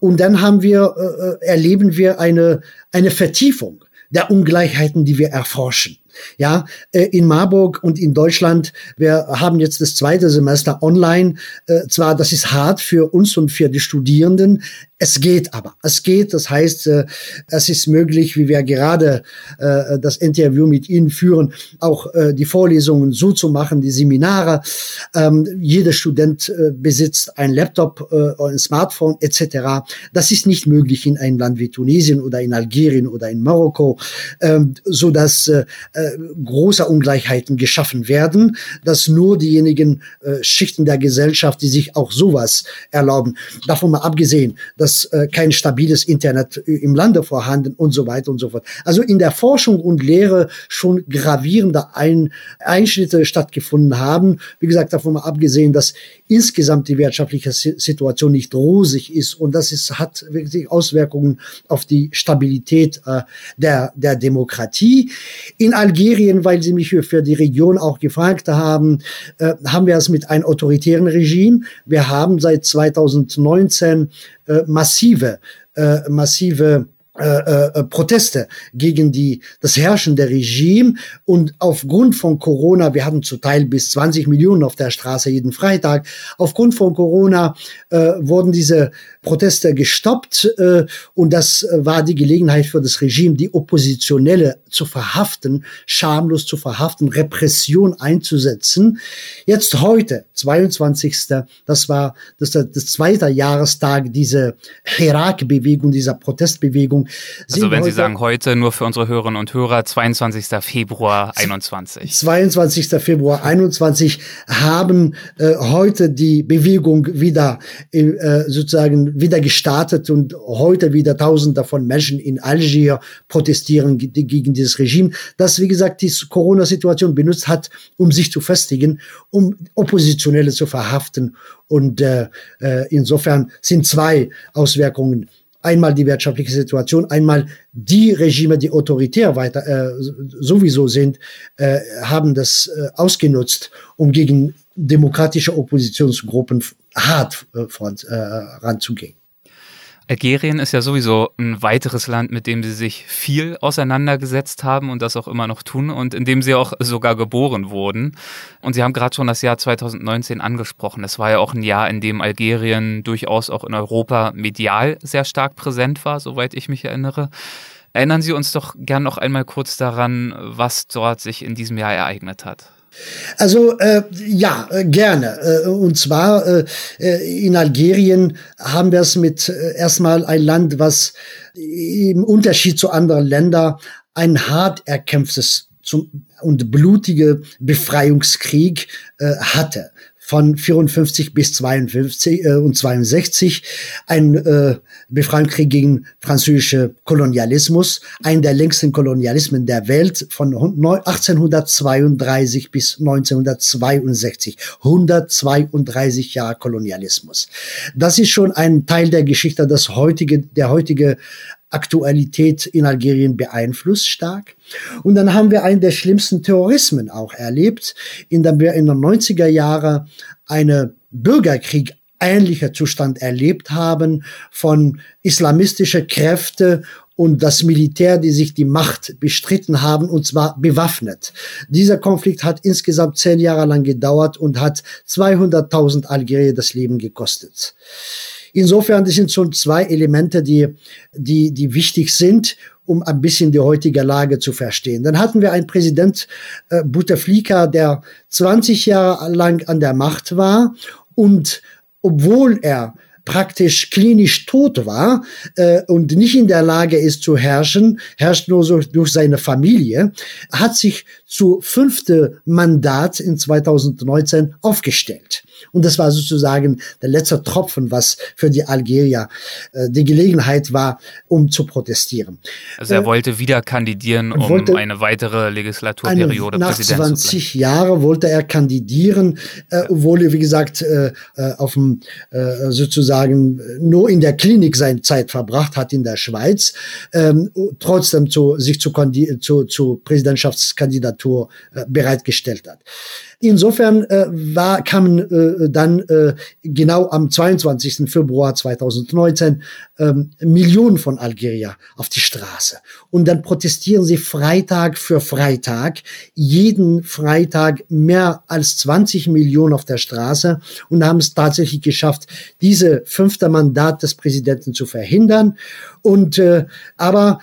[SPEAKER 2] Und dann haben wir, äh, äh erleben wir eine, eine Vertiefung der Ungleichheiten, die wir erforschen. Ja, äh, in Marburg und in Deutschland, wir haben jetzt das zweite Semester online. Äh, zwar, das ist hart für uns und für die Studierenden. Es geht aber. Es geht. Das heißt, äh, es ist möglich, wie wir gerade das Interview mit Ihnen führen, auch die Vorlesungen so zu machen, die Seminare. Ähm, jeder Student besitzt ein Laptop, ein Smartphone etc. Das ist nicht möglich in einem Land wie Tunesien oder in Algerien oder in Marokko, ähm, so dass äh, großer Ungleichheiten geschaffen werden, dass nur diejenigen äh, Schichten der Gesellschaft, die sich auch sowas erlauben, davon mal abgesehen, dass äh, kein stabiles Internet im Lande vorhanden und so weiter und so fort. Also in der Forschung und Lehre schon gravierende Ein Einschnitte stattgefunden haben. Wie gesagt, davon mal abgesehen, dass insgesamt die wirtschaftliche Situation nicht rosig ist und das ist, hat wirklich Auswirkungen auf die Stabilität äh, der, der Demokratie. In Algerien, weil Sie mich für die Region auch gefragt haben, äh, haben wir es mit einem autoritären Regime. Wir haben seit 2019 äh, massive, äh, massive äh, äh, Proteste gegen die, das herrschende Regime und aufgrund von Corona, wir hatten zu Teil bis 20 Millionen auf der Straße jeden Freitag, aufgrund von Corona äh, wurden diese Proteste gestoppt äh, und das war die Gelegenheit für das Regime, die Oppositionelle zu verhaften, schamlos zu verhaften, Repression einzusetzen. Jetzt heute, 22. Das war das, das zweite Jahrestag dieser Irak-Bewegung, dieser Protestbewegung.
[SPEAKER 1] Also wenn Sie sagen heute, nur für unsere Hörerinnen und Hörer, 22. Februar 21.
[SPEAKER 2] 22. Februar 21 haben äh, heute die Bewegung wieder äh, sozusagen wieder gestartet und heute wieder Tausende von Menschen in Algier protestieren gegen dieses Regime, das, wie gesagt, die Corona-Situation benutzt hat, um sich zu festigen, um Oppositionelle zu verhaften. Und äh, äh insofern sind zwei Auswirkungen einmal die wirtschaftliche Situation, einmal die Regime, die autoritär weiter äh, sowieso sind, äh, haben das äh, ausgenutzt, um gegen demokratische Oppositionsgruppen hart äh, front, äh, ranzugehen.
[SPEAKER 1] Algerien ist ja sowieso ein weiteres Land, mit dem sie sich viel auseinandergesetzt haben und das auch immer noch tun und in dem sie auch sogar geboren wurden. Und Sie haben gerade schon das Jahr 2019 angesprochen. Es war ja auch ein Jahr, in dem Algerien durchaus auch in Europa medial sehr stark präsent war, soweit ich mich erinnere. Erinnern Sie uns doch gern noch einmal kurz daran, was dort sich in diesem Jahr ereignet hat.
[SPEAKER 2] Also äh, ja, äh, gerne. Äh, und zwar äh, äh, in Algerien haben wir es mit äh, erstmal ein Land, was im Unterschied zu anderen Ländern ein hart erkämpftes zum, und blutige Befreiungskrieg äh, hatte von 54 bis 52 äh, und 62 ein äh, Befreiungskrieg gegen französische Kolonialismus, ein der längsten Kolonialismen der Welt von 1832 bis 1962, 132 Jahre Kolonialismus. Das ist schon ein Teil der Geschichte, das heutige der heutige Aktualität in Algerien beeinflusst stark. Und dann haben wir einen der schlimmsten Terrorismen auch erlebt, in dem wir in den 90er Jahren eine Bürgerkrieg ähnlicher Zustand erlebt haben von islamistische Kräfte und das Militär, die sich die Macht bestritten haben, und zwar bewaffnet. Dieser Konflikt hat insgesamt zehn Jahre lang gedauert und hat 200.000 Algerier das Leben gekostet. Insofern, das sind schon zwei Elemente, die, die, die wichtig sind, um ein bisschen die heutige Lage zu verstehen. Dann hatten wir einen Präsident äh, Bouteflika, der 20 Jahre lang an der Macht war und obwohl er praktisch klinisch tot war äh, und nicht in der Lage ist zu herrschen, herrscht nur so durch seine Familie, hat sich zu fünfte Mandat in 2019 aufgestellt. Und das war sozusagen der letzte Tropfen, was für die Algerier äh, die Gelegenheit war, um zu protestieren.
[SPEAKER 1] Also er äh, wollte wieder kandidieren, um wollte eine weitere Legislaturperiode
[SPEAKER 2] eine, Nach 20 Jahren wollte er kandidieren, äh, obwohl er, wie gesagt, äh, äh auf dem äh, sozusagen nur in der Klinik seine Zeit verbracht hat in der Schweiz, ähm, trotzdem zu, sich zu, zu, zu Präsidentschaftskandidatur äh, bereitgestellt hat. Insofern äh, war, kamen äh, dann äh, genau am 22. Februar 2019 ähm, Millionen von Algerier auf die Straße. Und dann protestieren sie Freitag für Freitag, jeden Freitag mehr als 20 Millionen auf der Straße und haben es tatsächlich geschafft, diese fünfte Mandat des Präsidenten zu verhindern. Und äh, aber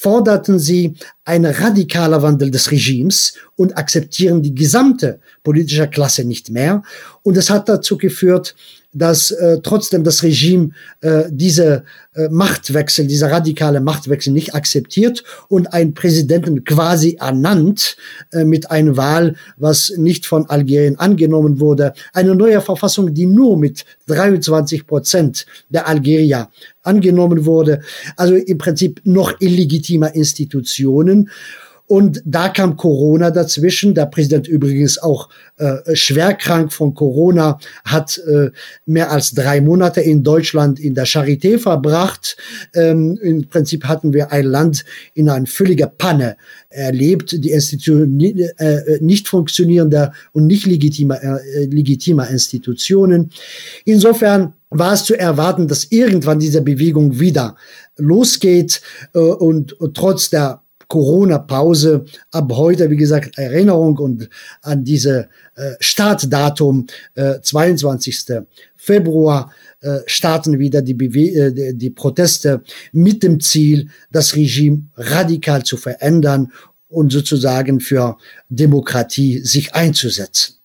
[SPEAKER 2] forderten sie einen radikaler Wandel des Regimes und akzeptieren die gesamte politische Klasse nicht mehr. Und es hat dazu geführt, dass äh, trotzdem das Regime äh, diese äh, Machtwechsel, dieser radikale Machtwechsel nicht akzeptiert und ein Präsidenten quasi ernannt äh, mit einer Wahl, was nicht von Algerien angenommen wurde. Eine neue Verfassung, die nur mit 23 Prozent der Algerier angenommen wurde. Also im Prinzip noch illegitimer Institutionen. Und da kam Corona dazwischen. Der Präsident übrigens auch äh, schwer krank von Corona, hat äh, mehr als drei Monate in Deutschland in der Charité verbracht. Ähm, Im Prinzip hatten wir ein Land in einer völliger Panne erlebt, die Institutionen äh, nicht funktionierender und nicht legitimer, äh, legitimer Institutionen. Insofern war es zu erwarten, dass irgendwann diese Bewegung wieder losgeht äh, und, und trotz der Corona-Pause ab heute, wie gesagt, Erinnerung und an diese äh, Startdatum äh, 22. Februar äh, starten wieder die, Bewe äh, die Proteste mit dem Ziel, das Regime radikal zu verändern und sozusagen für Demokratie sich einzusetzen.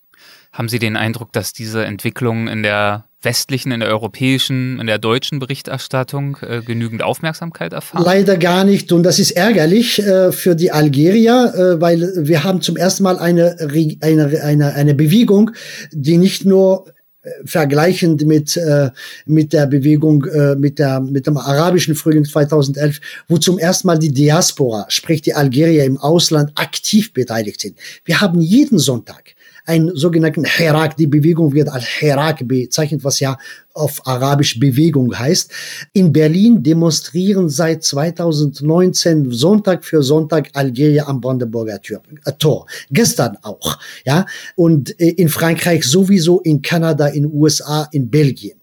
[SPEAKER 1] Haben Sie den Eindruck, dass diese Entwicklung in der westlichen, in der europäischen, in der deutschen Berichterstattung äh, genügend Aufmerksamkeit erfahren?
[SPEAKER 2] Leider gar nicht. Und das ist ärgerlich äh, für die Algerier, äh, weil wir haben zum ersten Mal eine, eine, eine, eine Bewegung, die nicht nur äh, vergleichend mit äh, mit der Bewegung äh, mit der mit dem arabischen Frühling 2011, wo zum ersten Mal die Diaspora, sprich die Algerier im Ausland aktiv beteiligt sind. Wir haben jeden Sonntag einen sogenannten Herak. Die Bewegung wird als Herak bezeichnet, was ja auf Arabisch Bewegung heißt. In Berlin demonstrieren seit 2019 Sonntag für Sonntag Algerier am Brandenburger äh, Tor. Gestern auch, ja. Und äh, in Frankreich sowieso, in Kanada, in USA, in Belgien.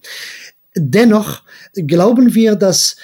[SPEAKER 2] Dennoch glauben wir, dass,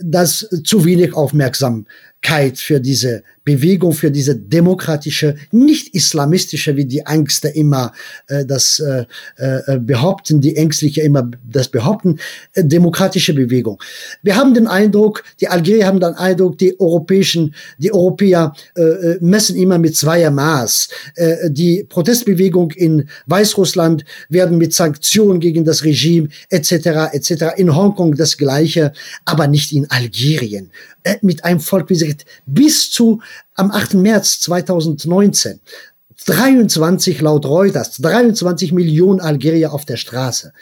[SPEAKER 2] dass zu wenig Aufmerksamkeit für diese Bewegung für diese demokratische, nicht islamistische, wie die Ängste immer äh, das äh, äh, behaupten, die Ängstliche immer das behaupten, äh, demokratische Bewegung. Wir haben den Eindruck, die Algerier haben den Eindruck, die europäischen, die Europäer äh, äh messen immer mit zweier Maß. Äh, die Protestbewegung in Weißrussland werden mit Sanktionen gegen das Regime etc. etc. In Hongkong das Gleiche, aber nicht in Algerien. Äh, mit einem Volk, wie gesagt, bis zu am 8. März 2019 23 laut Reuters, 23 Millionen Algerier auf der Straße.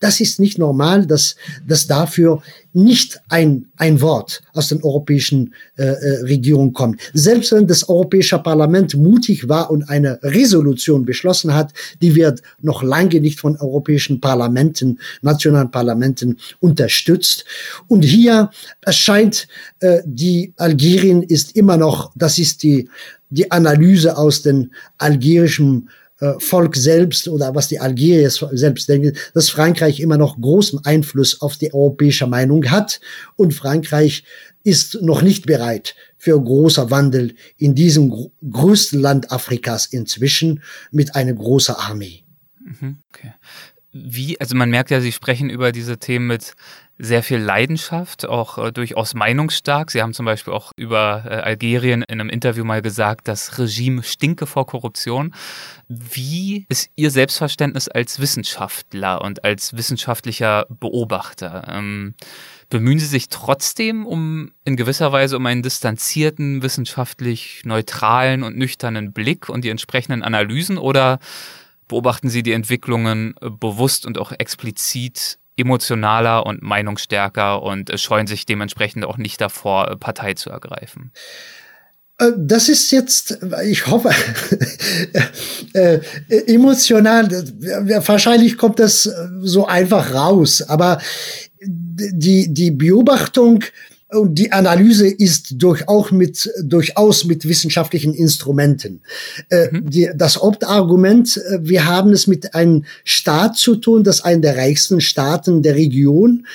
[SPEAKER 2] Das ist nicht normal, dass, dass dafür nicht ein, ein Wort aus den europäischen äh, äh, Regierungen kommt. Selbst wenn das Europäische Parlament mutig war und eine Resolution beschlossen hat, die wird noch lange nicht von europäischen Parlamenten, nationalen Parlamenten unterstützt. Und hier erscheint äh, die Algerien ist immer noch, das ist die die Analyse aus den algerischen äh, Volk selbst oder was die Algerier selbst denken, dass Frankreich immer noch großen Einfluss auf die europäische Meinung hat und Frankreich ist noch nicht bereit für großer Wandel in diesem gr größten Land Afrikas inzwischen mit einer großen Armee.
[SPEAKER 1] Mhm, okay. Wie, also man merkt ja, Sie sprechen über diese Themen mit sehr viel Leidenschaft, auch äh, durchaus meinungsstark. Sie haben zum Beispiel auch über äh, Algerien in einem Interview mal gesagt, das Regime stinke vor Korruption. Wie ist Ihr Selbstverständnis als Wissenschaftler und als wissenschaftlicher Beobachter? Ähm, bemühen Sie sich trotzdem um in gewisser Weise um einen distanzierten, wissenschaftlich neutralen und nüchternen Blick und die entsprechenden Analysen oder beobachten Sie die Entwicklungen äh, bewusst und auch explizit emotionaler und meinungsstärker und scheuen sich dementsprechend auch nicht davor, Partei zu ergreifen.
[SPEAKER 2] Äh, das ist jetzt, ich hoffe, äh, emotional, wahrscheinlich kommt das so einfach raus, aber die, die Beobachtung und die Analyse ist durchaus mit, durchaus mit wissenschaftlichen Instrumenten. Äh, mhm. die, das Hauptargument, äh, wir haben es mit einem Staat zu tun, das einen der reichsten Staaten der Region,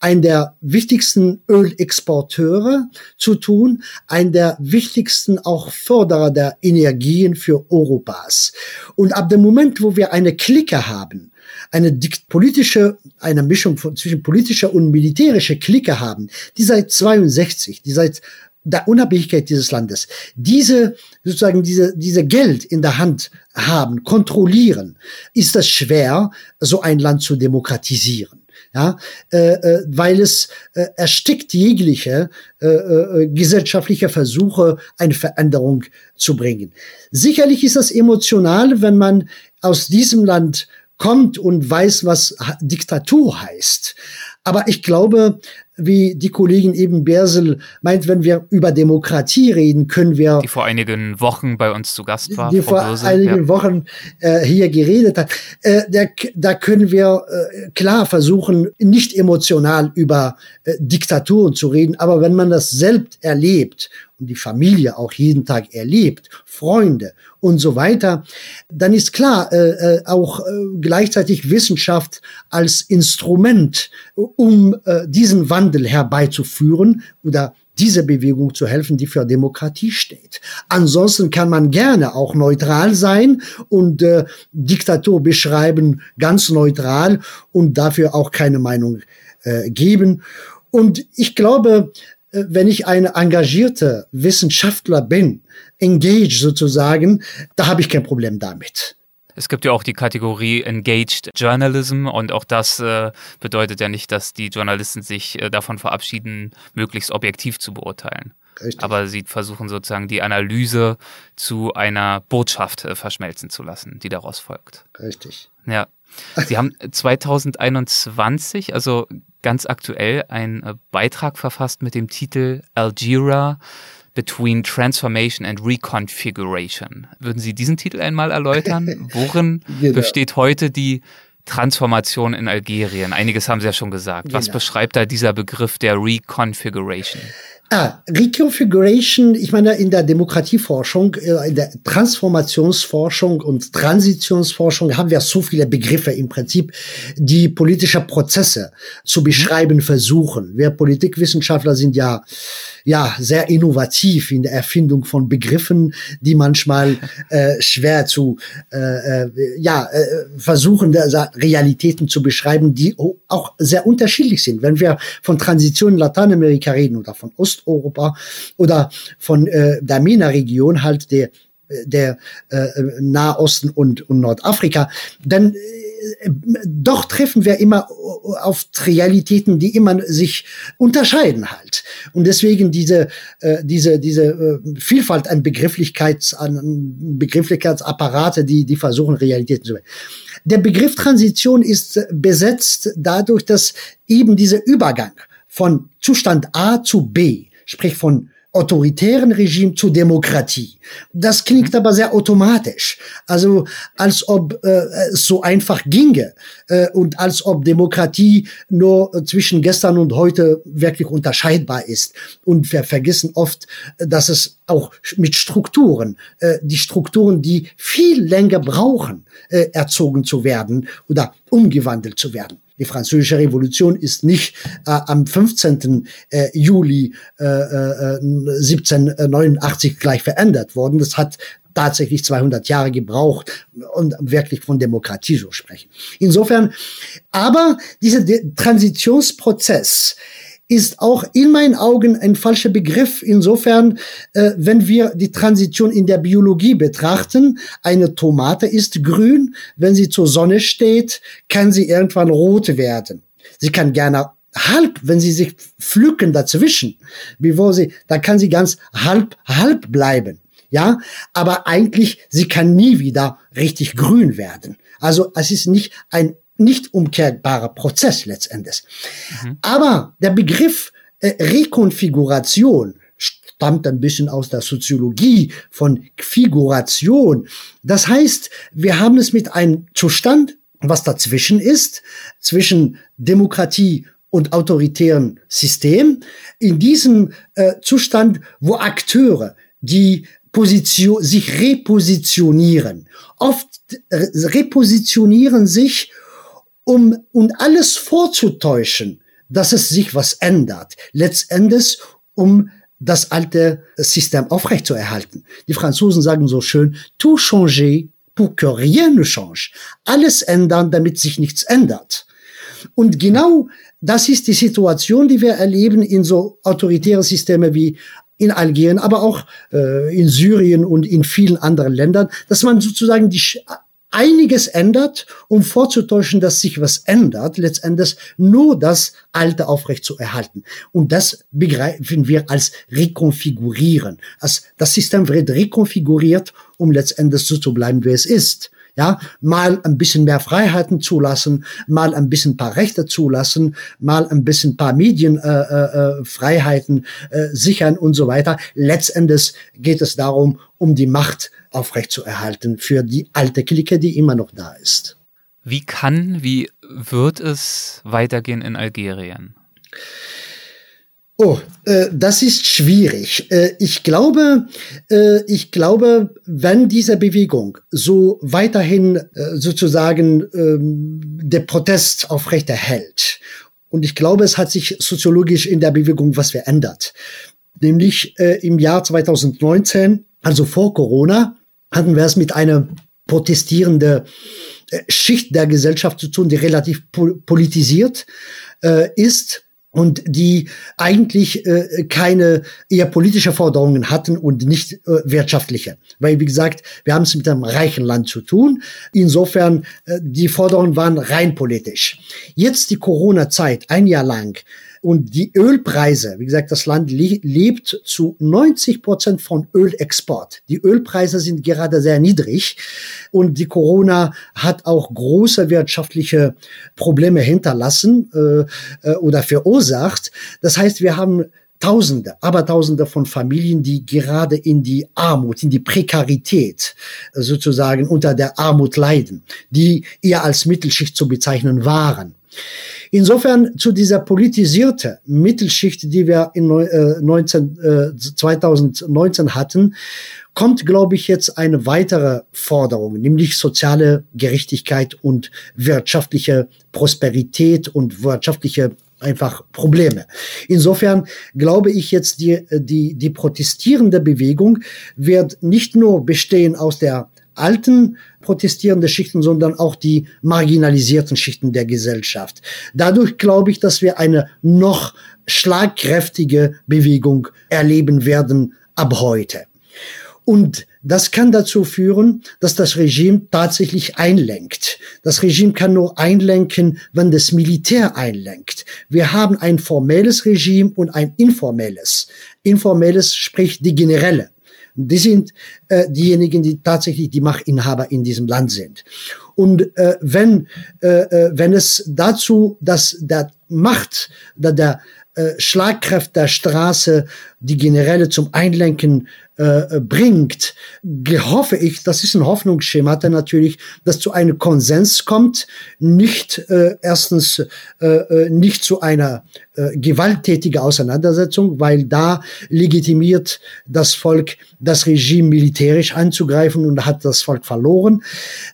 [SPEAKER 2] ein der wichtigsten Ölexporteure zu tun, ein der wichtigsten auch Förderer der Energien für Europas. Und ab dem Moment, wo wir eine Clique haben, eine politische, eine Mischung von, zwischen politischer und militärischer Clique haben, die seit 62, die seit der Unabhängigkeit dieses Landes, diese sozusagen diese diese Geld in der Hand haben, kontrollieren, ist es schwer, so ein Land zu demokratisieren. Ja, äh, äh, weil es äh, erstickt jegliche äh, äh, gesellschaftliche Versuche, eine Veränderung zu bringen. Sicherlich ist das emotional, wenn man aus diesem Land kommt und weiß, was Diktatur heißt. Aber ich glaube, wie die Kollegin eben Bersel meint, wenn wir über Demokratie reden, können wir.
[SPEAKER 1] Die vor einigen Wochen bei uns zu Gast war.
[SPEAKER 2] Die vor Böse, einigen ja. Wochen äh, hier geredet hat. Äh, der, da können wir äh, klar versuchen, nicht emotional über äh, Diktaturen zu reden. Aber wenn man das selbst erlebt und die Familie auch jeden Tag erlebt, Freunde und so weiter, dann ist klar, äh, äh, auch äh, gleichzeitig Wissenschaft als Instrument, um äh, diesen Wandel herbeizuführen oder diese Bewegung zu helfen, die für Demokratie steht. Ansonsten kann man gerne auch neutral sein und äh, Diktatur beschreiben, ganz neutral und dafür auch keine Meinung äh, geben. Und ich glaube, äh, wenn ich eine engagierte Wissenschaftler bin, engaged sozusagen, da habe ich kein Problem damit.
[SPEAKER 1] Es gibt ja auch die Kategorie Engaged Journalism und auch das äh, bedeutet ja nicht, dass die Journalisten sich äh, davon verabschieden, möglichst objektiv zu beurteilen. Richtig. Aber sie versuchen sozusagen die Analyse zu einer Botschaft äh, verschmelzen zu lassen, die daraus folgt.
[SPEAKER 2] Richtig.
[SPEAKER 1] Ja. Sie haben 2021, also ganz aktuell, einen äh, Beitrag verfasst mit dem Titel Algira Between Transformation and Reconfiguration. Würden Sie diesen Titel einmal erläutern? Worin genau. besteht heute die Transformation in Algerien? Einiges haben Sie ja schon gesagt. Was genau. beschreibt da dieser Begriff der Reconfiguration?
[SPEAKER 2] Ah, Reconfiguration, ich meine, in der Demokratieforschung, äh, in der Transformationsforschung und Transitionsforschung haben wir so viele Begriffe im Prinzip, die politische Prozesse zu mhm. beschreiben versuchen. Wir Politikwissenschaftler sind ja, ja, sehr innovativ in der Erfindung von Begriffen, die manchmal äh, schwer zu, äh, äh, ja, äh, versuchen, Realitäten zu beschreiben, die auch sehr unterschiedlich sind. Wenn wir von Transition in Lateinamerika reden oder von Ost Osteuropa oder von äh, der MENA-Region, halt der der äh, Nahosten und, und Nordafrika, dann äh, doch treffen wir immer auf Realitäten, die immer sich unterscheiden halt. Und deswegen diese, äh, diese, diese äh, Vielfalt an Begrifflichkeits, an Begrifflichkeitsapparate, die, die versuchen, Realitäten zu werden. Der Begriff Transition ist besetzt dadurch, dass eben dieser Übergang von Zustand A zu B sprich von autoritären Regime zu Demokratie. Das klingt mhm. aber sehr automatisch, also als ob äh, es so einfach ginge äh, und als ob Demokratie nur äh, zwischen gestern und heute wirklich unterscheidbar ist. Und wir vergessen oft, dass es auch mit Strukturen, äh, die Strukturen, die viel länger brauchen, äh, erzogen zu werden oder umgewandelt zu werden. Die französische Revolution ist nicht äh, am 15. Äh, Juli äh, äh, 1789 gleich verändert worden. Das hat tatsächlich 200 Jahre gebraucht und wirklich von Demokratie so sprechen. Insofern, aber dieser Transitionsprozess ist auch in meinen Augen ein falscher Begriff. Insofern, äh, wenn wir die Transition in der Biologie betrachten, eine Tomate ist grün, wenn sie zur Sonne steht, kann sie irgendwann rot werden. Sie kann gerne halb, wenn sie sich pflücken dazwischen, bevor sie, da kann sie ganz halb, halb bleiben. Ja, aber eigentlich, sie kann nie wieder richtig grün werden. Also es ist nicht ein nicht umkehrbarer Prozess letztendlich. Mhm. Aber der Begriff äh, Rekonfiguration stammt ein bisschen aus der Soziologie von Figuration. Das heißt, wir haben es mit einem Zustand, was dazwischen ist, zwischen Demokratie und autoritären System. In diesem äh, Zustand, wo Akteure, die Position, sich repositionieren, oft äh, repositionieren sich um und alles vorzutäuschen, dass es sich was ändert. Letztendlich, um das alte System aufrechtzuerhalten. Die Franzosen sagen so schön, tout changer pour que rien ne change. Alles ändern, damit sich nichts ändert. Und genau das ist die Situation, die wir erleben in so autoritären Systeme wie in Algerien, aber auch äh, in Syrien und in vielen anderen Ländern, dass man sozusagen die einiges ändert, um vorzutäuschen, dass sich was ändert, letztendlich nur das Alte aufrecht zu erhalten. Und das begreifen wir als rekonfigurieren. Also das System wird rekonfiguriert, um letztendlich so zu bleiben, wie es ist. Ja, mal ein bisschen mehr Freiheiten zulassen, mal ein bisschen paar Rechte zulassen, mal ein bisschen paar Medienfreiheiten äh, äh, äh, sichern und so weiter. Letztendlich geht es darum, um die Macht aufrechtzuerhalten für die alte Clique, die immer noch da ist.
[SPEAKER 1] Wie kann, wie wird es weitergehen in Algerien?
[SPEAKER 2] Oh, äh, das ist schwierig. Äh, ich glaube, äh, ich glaube, wenn diese Bewegung so weiterhin äh, sozusagen ähm, der Protest aufrechterhält, und ich glaube, es hat sich soziologisch in der Bewegung was verändert. Nämlich äh, im Jahr 2019, also vor Corona, hatten wir es mit einer protestierende äh, Schicht der Gesellschaft zu tun, die relativ politisiert äh, ist und die eigentlich äh, keine eher politische Forderungen hatten und nicht äh, wirtschaftliche. Weil, wie gesagt, wir haben es mit einem reichen Land zu tun. Insofern, äh, die Forderungen waren rein politisch. Jetzt die Corona-Zeit, ein Jahr lang, und die Ölpreise, wie gesagt, das Land lebt zu 90 Prozent von Ölexport. Die Ölpreise sind gerade sehr niedrig und die Corona hat auch große wirtschaftliche Probleme hinterlassen äh, äh oder verursacht. Das heißt, wir haben Tausende, aber Tausende von Familien, die gerade in die Armut, in die Prekarität sozusagen unter der Armut leiden, die eher als Mittelschicht zu bezeichnen waren. Insofern zu dieser politisierte Mittelschicht, die wir in 19, äh, 2019 äh, hatten, kommt, glaube ich, jetzt eine weitere Forderung, nämlich soziale Gerechtigkeit und wirtschaftliche Prosperität und wirtschaftliche einfach Probleme. Insofern glaube ich jetzt, die, die, die protestierende Bewegung wird nicht nur bestehen aus der alten protestierende Schichten, sondern auch die marginalisierten Schichten der Gesellschaft. Dadurch glaube ich, dass wir eine noch schlagkräftige Bewegung erleben werden ab heute. Und das kann dazu führen, dass das Regime tatsächlich einlenkt. Das Regime kann nur einlenken, wenn das Militär einlenkt. Wir haben ein formelles Regime und ein informelles. Informelles spricht die Generäle. Die sind äh, diejenigen, die tatsächlich die Machtinhaber in diesem Land sind. Und äh, wenn, äh, äh wenn es dazu, dass der Macht, der, der äh, Schlagkraft der Straße die Generäle zum Einlenken äh, bringt, hoffe ich, das ist ein Hoffnungsschemata natürlich, dass zu einem Konsens kommt, nicht äh, erstens äh, äh nicht zu einer äh, gewalttätige Auseinandersetzung, weil da legitimiert das Volk das Regime militärisch anzugreifen und hat das Volk verloren.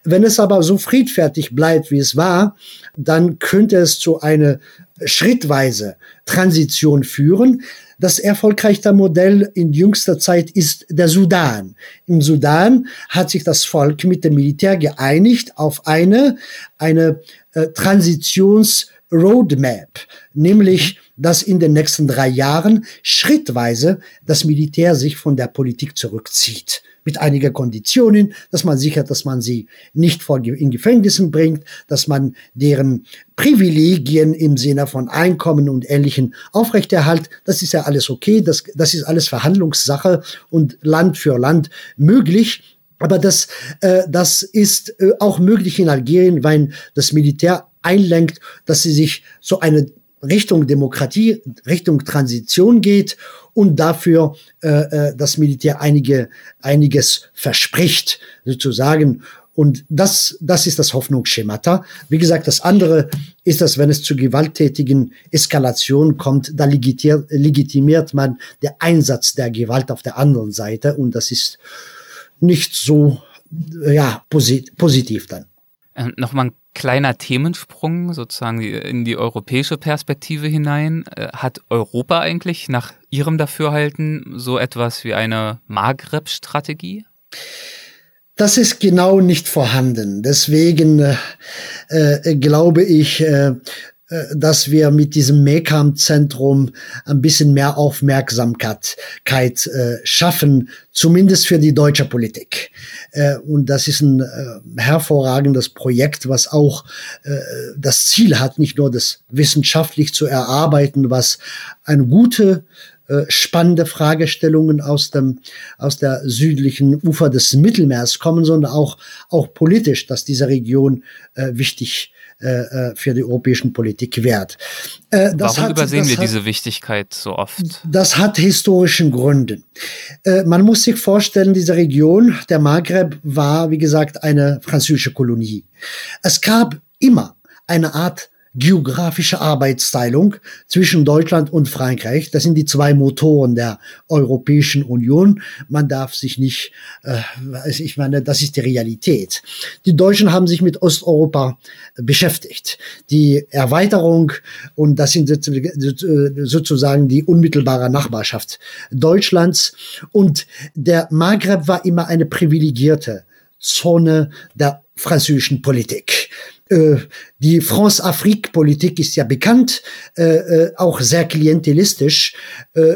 [SPEAKER 2] Wenn es aber so friedfertig bleibt, wie es war, dann könnte es zu einer schrittweise Transition führen. Das erfolgreichste Modell in jüngster Zeit ist der Sudan. Im Sudan hat sich das Volk mit dem Militär geeinigt auf eine, eine äh, Transitions Roadmap, nämlich dass in den nächsten drei Jahren schrittweise das Militär sich von der Politik zurückzieht mit einiger Konditionen, dass man sichert, dass man sie nicht vor, in Gefängnissen bringt, dass man deren Privilegien im Sinne von Einkommen und Ähnlichem aufrechterhält. Das ist ja alles okay, das, das ist alles Verhandlungssache und Land für Land möglich. Aber das, äh, das ist äh, auch möglich in Algerien, weil das Militär einlenkt, dass sie sich so eine Richtung Demokratie, Richtung Transition geht und dafür äh, äh, das Militär einige, einiges verspricht, sozusagen. Und das, das ist das Hoffnungsschemata. Wie gesagt, das andere ist, dass wenn es zu gewalttätigen Eskalationen kommt, da legitimiert man der Einsatz der Gewalt auf der anderen Seite. Und das ist nicht so, ja, posit positiv dann.
[SPEAKER 1] Ähm, Nochmal ein kleiner Themensprung sozusagen in die europäische Perspektive hinein. Äh, hat Europa eigentlich nach Ihrem Dafürhalten so etwas wie eine Maghreb-Strategie?
[SPEAKER 2] Das ist genau nicht vorhanden. Deswegen äh, äh, glaube ich, äh, dass wir mit diesem MECAM-Zentrum ein bisschen mehr Aufmerksamkeit äh, schaffen, zumindest für die deutsche Politik. Äh, und das ist ein äh, hervorragendes Projekt, was auch äh, das Ziel hat, nicht nur das wissenschaftlich zu erarbeiten, was eine gute äh, spannende Fragestellungen aus dem aus der südlichen Ufer des Mittelmeers kommen, sondern auch auch politisch, dass diese Region äh, wichtig äh, äh, für die europäischen Politik wert.
[SPEAKER 1] Äh, Warum hat, übersehen wir hat, diese Wichtigkeit so oft?
[SPEAKER 2] Das hat historischen Gründen. Äh, man muss sich vorstellen, diese Region, der Maghreb, war, wie gesagt, eine französische Kolonie. Es gab immer eine Art geografische Arbeitsteilung zwischen Deutschland und Frankreich. Das sind die zwei Motoren der Europäischen Union. Man darf sich nicht, äh, ich meine, das ist die Realität. Die Deutschen haben sich mit Osteuropa beschäftigt. Die Erweiterung und das sind sozusagen die unmittelbare Nachbarschaft Deutschlands. Und der Maghreb war immer eine privilegierte Zone der französischen Politik. Äh, die France-Afrique-Politik ist ja bekannt, äh, äh, auch sehr klientelistisch.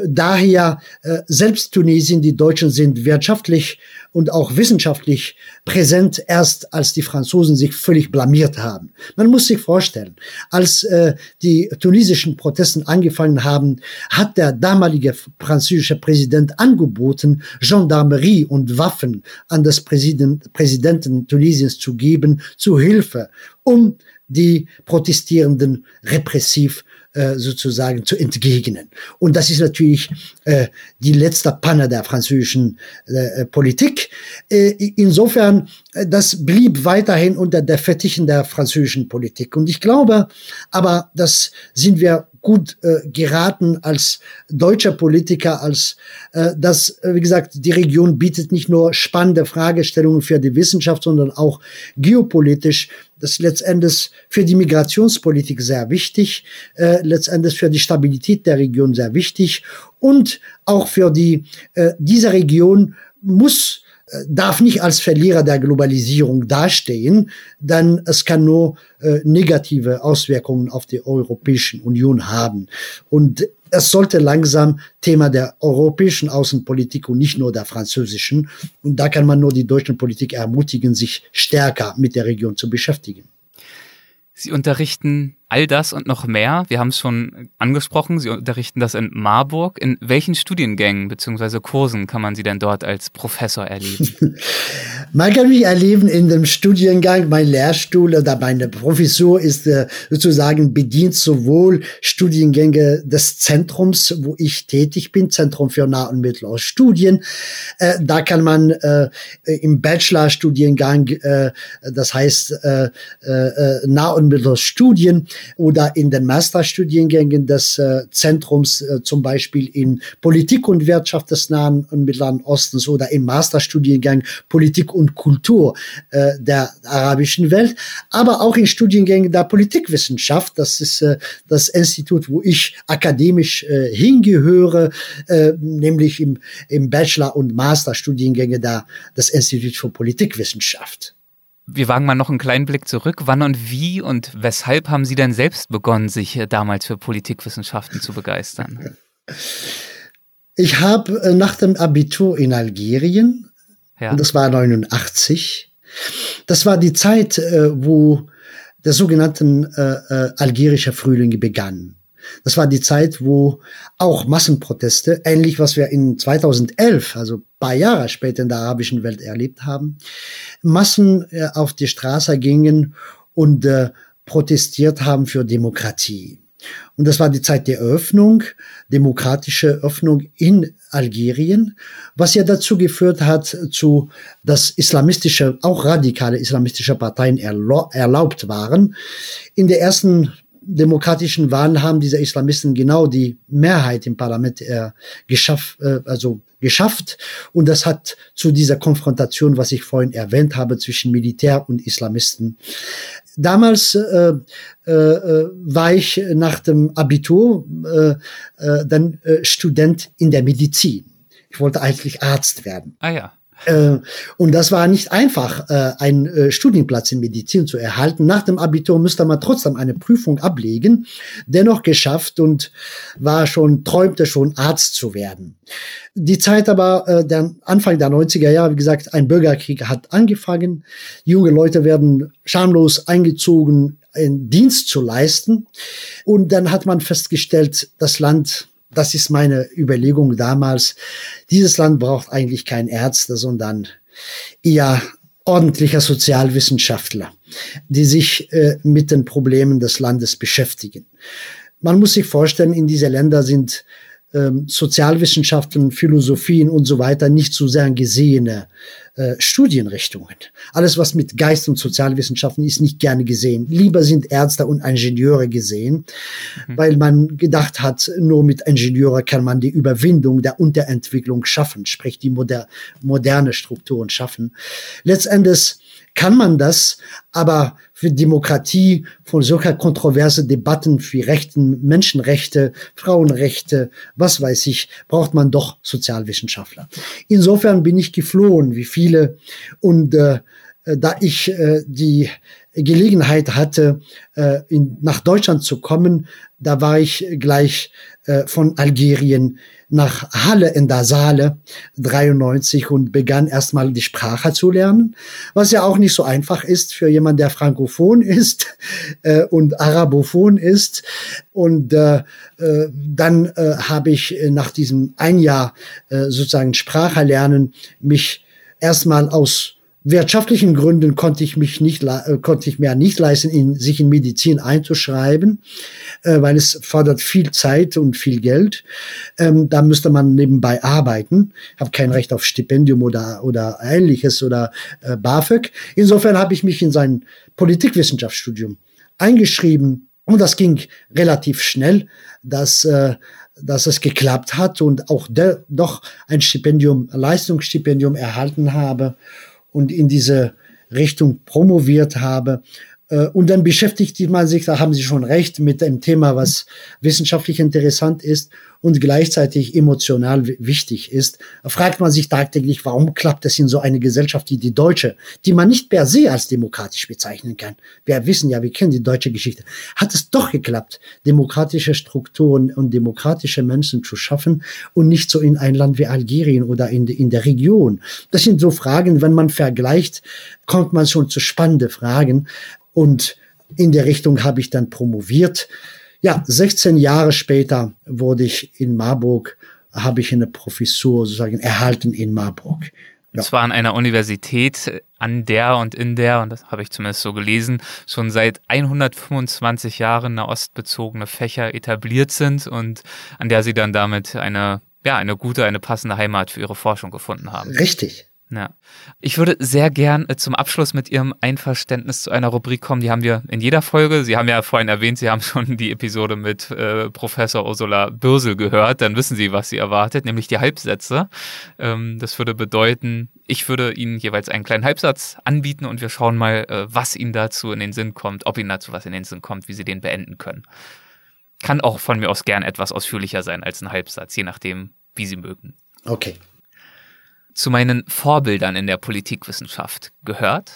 [SPEAKER 2] Daher selbst Tunesien, die Deutschen sind wirtschaftlich und auch wissenschaftlich präsent, erst als die Franzosen sich völlig blamiert haben. Man muss sich vorstellen, als äh, die tunesischen Protesten angefangen haben, hat der damalige französische Präsident angeboten, Gendarmerie und Waffen an das Präsident, Präsidenten Tunesiens zu geben, zu Hilfe, um die Protestierenden repressiv äh, sozusagen zu entgegnen. Und das ist natürlich äh, die letzte Panne der französischen äh, Politik. Äh, insofern, äh, das blieb weiterhin unter der Fettichen der französischen Politik. Und ich glaube, aber das sind wir gut äh, geraten als deutscher Politiker, als äh, dass, äh, wie gesagt, die Region bietet nicht nur spannende Fragestellungen für die Wissenschaft, sondern auch geopolitisch. Das ist letztendlich für die Migrationspolitik sehr wichtig, äh, letztendlich für die Stabilität der Region sehr wichtig und auch für die, äh, diese Region muss darf nicht als Verlierer der Globalisierung dastehen, denn es kann nur äh, negative Auswirkungen auf die Europäische Union haben. Und es sollte langsam Thema der europäischen Außenpolitik und nicht nur der französischen. Und da kann man nur die deutsche Politik ermutigen, sich stärker mit der Region zu beschäftigen.
[SPEAKER 1] Sie unterrichten all das und noch mehr. Wir haben es schon angesprochen. Sie unterrichten das in Marburg. In welchen Studiengängen bzw. Kursen kann man Sie denn dort als Professor erleben?
[SPEAKER 2] man kann mich erleben in dem Studiengang. Mein Lehrstuhl oder meine Professur ist äh, sozusagen bedient sowohl Studiengänge des Zentrums, wo ich tätig bin, Zentrum für Nah- und Mittlere Studien. Äh, da kann man äh, im Bachelorstudiengang, das heißt Nah- und Mittlere Studien, oder in den Masterstudiengängen des äh, Zentrums, äh, zum Beispiel in Politik und Wirtschaft des Nahen und Mittleren Ostens oder im Masterstudiengang Politik und Kultur äh, der arabischen Welt, aber auch in Studiengängen der Politikwissenschaft. Das ist äh, das Institut, wo ich akademisch äh, hingehöre, äh, nämlich im, im Bachelor- und Masterstudiengänge da des Instituts für Politikwissenschaft.
[SPEAKER 1] Wir wagen mal noch einen kleinen Blick zurück. Wann und wie und weshalb haben Sie denn selbst begonnen, sich damals für Politikwissenschaften zu begeistern?
[SPEAKER 2] Ich habe äh, nach dem Abitur in Algerien, ja. und das war 89, das war die Zeit, äh, wo der sogenannte äh, algerische Frühling begann. Das war die Zeit, wo auch Massenproteste, ähnlich was wir in 2011, also paar Jahre später in der arabischen Welt erlebt haben, Massen äh, auf die Straße gingen und äh, protestiert haben für Demokratie. Und das war die Zeit der Öffnung, demokratische Öffnung in Algerien, was ja dazu geführt hat, zu, dass islamistische, auch radikale islamistische Parteien erlaubt waren. In der ersten demokratischen Wahlen haben diese Islamisten genau die Mehrheit im Parlament äh, geschaff, äh, also geschafft. Und das hat zu dieser Konfrontation, was ich vorhin erwähnt habe, zwischen Militär und Islamisten. Damals äh, äh, äh war ich nach dem Abitur äh, äh, dann äh, Student in der Medizin. Ich wollte eigentlich Arzt werden.
[SPEAKER 1] Ah ja.
[SPEAKER 2] Äh, und das war nicht einfach, äh, einen äh, Studienplatz in Medizin zu erhalten. Nach dem Abitur musste man trotzdem eine Prüfung ablegen, dennoch geschafft und war schon, träumte schon Arzt zu werden. Die Zeit aber, der Anfang der 90er Jahre, wie gesagt, ein Bürgerkrieg hat angefangen. Junge Leute werden schamlos eingezogen, einen Dienst zu leisten. Und dann hat man festgestellt, das Land das ist meine Überlegung damals. Dieses Land braucht eigentlich kein Ärzte, sondern eher ordentlicher Sozialwissenschaftler, die sich äh, mit den Problemen des Landes beschäftigen. Man muss sich vorstellen, in diese Länder sind ähm, Sozialwissenschaften, Philosophien und so weiter nicht so sehr gesehene äh, Studienrichtungen. Alles, was mit Geist und Sozialwissenschaften ist, nicht gerne gesehen. Lieber sind Ärzte und Ingenieure gesehen, mhm. weil man gedacht hat, nur mit Ingenieure kann man die Überwindung der Unterentwicklung schaffen, sprich die moder moderne Strukturen schaffen. Letztendlich kann man das, aber für Demokratie, von solcher kontroverse Debatten für Rechten, Menschenrechte, Frauenrechte, was weiß ich, braucht man doch Sozialwissenschaftler. Insofern bin ich geflohen, wie viele, und äh, da ich äh, die Gelegenheit hatte, äh, in, nach Deutschland zu kommen, da war ich gleich äh, von Algerien nach Halle in der Saale 93 und begann erstmal die Sprache zu lernen, was ja auch nicht so einfach ist für jemand, der frankophon ist äh, und arabophon ist. Und äh, äh, dann äh, habe ich nach diesem ein Jahr äh, sozusagen Sprache lernen mich erstmal aus wirtschaftlichen Gründen konnte ich mich nicht, äh, konnte ich mir nicht leisten, in, sich in Medizin einzuschreiben, äh, weil es fordert viel Zeit und viel Geld. Ähm, da müsste man nebenbei arbeiten. Habe kein Recht auf Stipendium oder, oder ähnliches oder äh, BAföG. Insofern habe ich mich in sein Politikwissenschaftsstudium eingeschrieben und das ging relativ schnell, dass, äh, dass es geklappt hat und auch de, doch ein Stipendium, Leistungsstipendium erhalten habe und in diese Richtung promoviert habe. Äh, und dann beschäftigt man sich, da haben Sie schon recht, mit dem Thema, was wissenschaftlich interessant ist und gleichzeitig emotional wichtig ist. Fragt man sich tagtäglich, warum klappt es in so eine Gesellschaft wie die deutsche, die man nicht per se als demokratisch bezeichnen kann. Wir wissen ja, wir kennen die deutsche Geschichte. Hat es doch geklappt, demokratische Strukturen und demokratische Menschen zu schaffen und nicht so in ein Land wie Algerien oder in, in der Region. Das sind so Fragen, wenn man vergleicht, kommt man schon zu spannende Fragen. Und in der Richtung habe ich dann promoviert. Ja, 16 Jahre später wurde ich in Marburg, habe ich eine Professur sozusagen erhalten in Marburg.
[SPEAKER 1] Ja. war an einer Universität, an der und in der, und das habe ich zumindest so gelesen, schon seit 125 Jahren ostbezogene Fächer etabliert sind und an der sie dann damit eine, ja, eine gute, eine passende Heimat für ihre Forschung gefunden haben.
[SPEAKER 2] Richtig,
[SPEAKER 1] ja. Ich würde sehr gern äh, zum Abschluss mit Ihrem Einverständnis zu einer Rubrik kommen. Die haben wir in jeder Folge. Sie haben ja vorhin erwähnt, Sie haben schon die Episode mit äh, Professor Ursula Bürsel gehört. Dann wissen Sie, was Sie erwartet, nämlich die Halbsätze. Ähm, das würde bedeuten, ich würde Ihnen jeweils einen kleinen Halbsatz anbieten und wir schauen mal, äh, was Ihnen dazu in den Sinn kommt, ob Ihnen dazu was in den Sinn kommt, wie Sie den beenden können. Kann auch von mir aus gern etwas ausführlicher sein als ein Halbsatz, je nachdem, wie Sie mögen.
[SPEAKER 2] Okay
[SPEAKER 1] zu meinen Vorbildern in der Politikwissenschaft gehört?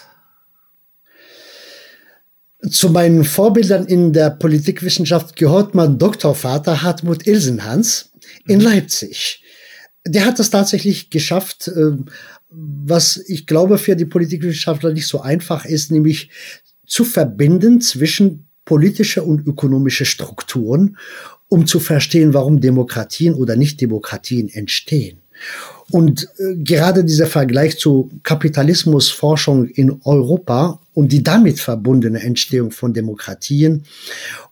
[SPEAKER 2] Zu meinen Vorbildern in der Politikwissenschaft gehört mein Doktorvater Hartmut Ilsenhans in mhm. Leipzig. Der hat es tatsächlich geschafft, äh, was ich glaube für die Politikwissenschaftler nicht so einfach ist, nämlich zu verbinden zwischen politische und ökonomische Strukturen, um zu verstehen, warum Demokratien oder Nichtdemokratien entstehen. Und äh, gerade dieser Vergleich zu Kapitalismusforschung in Europa und die damit verbundene Entstehung von Demokratien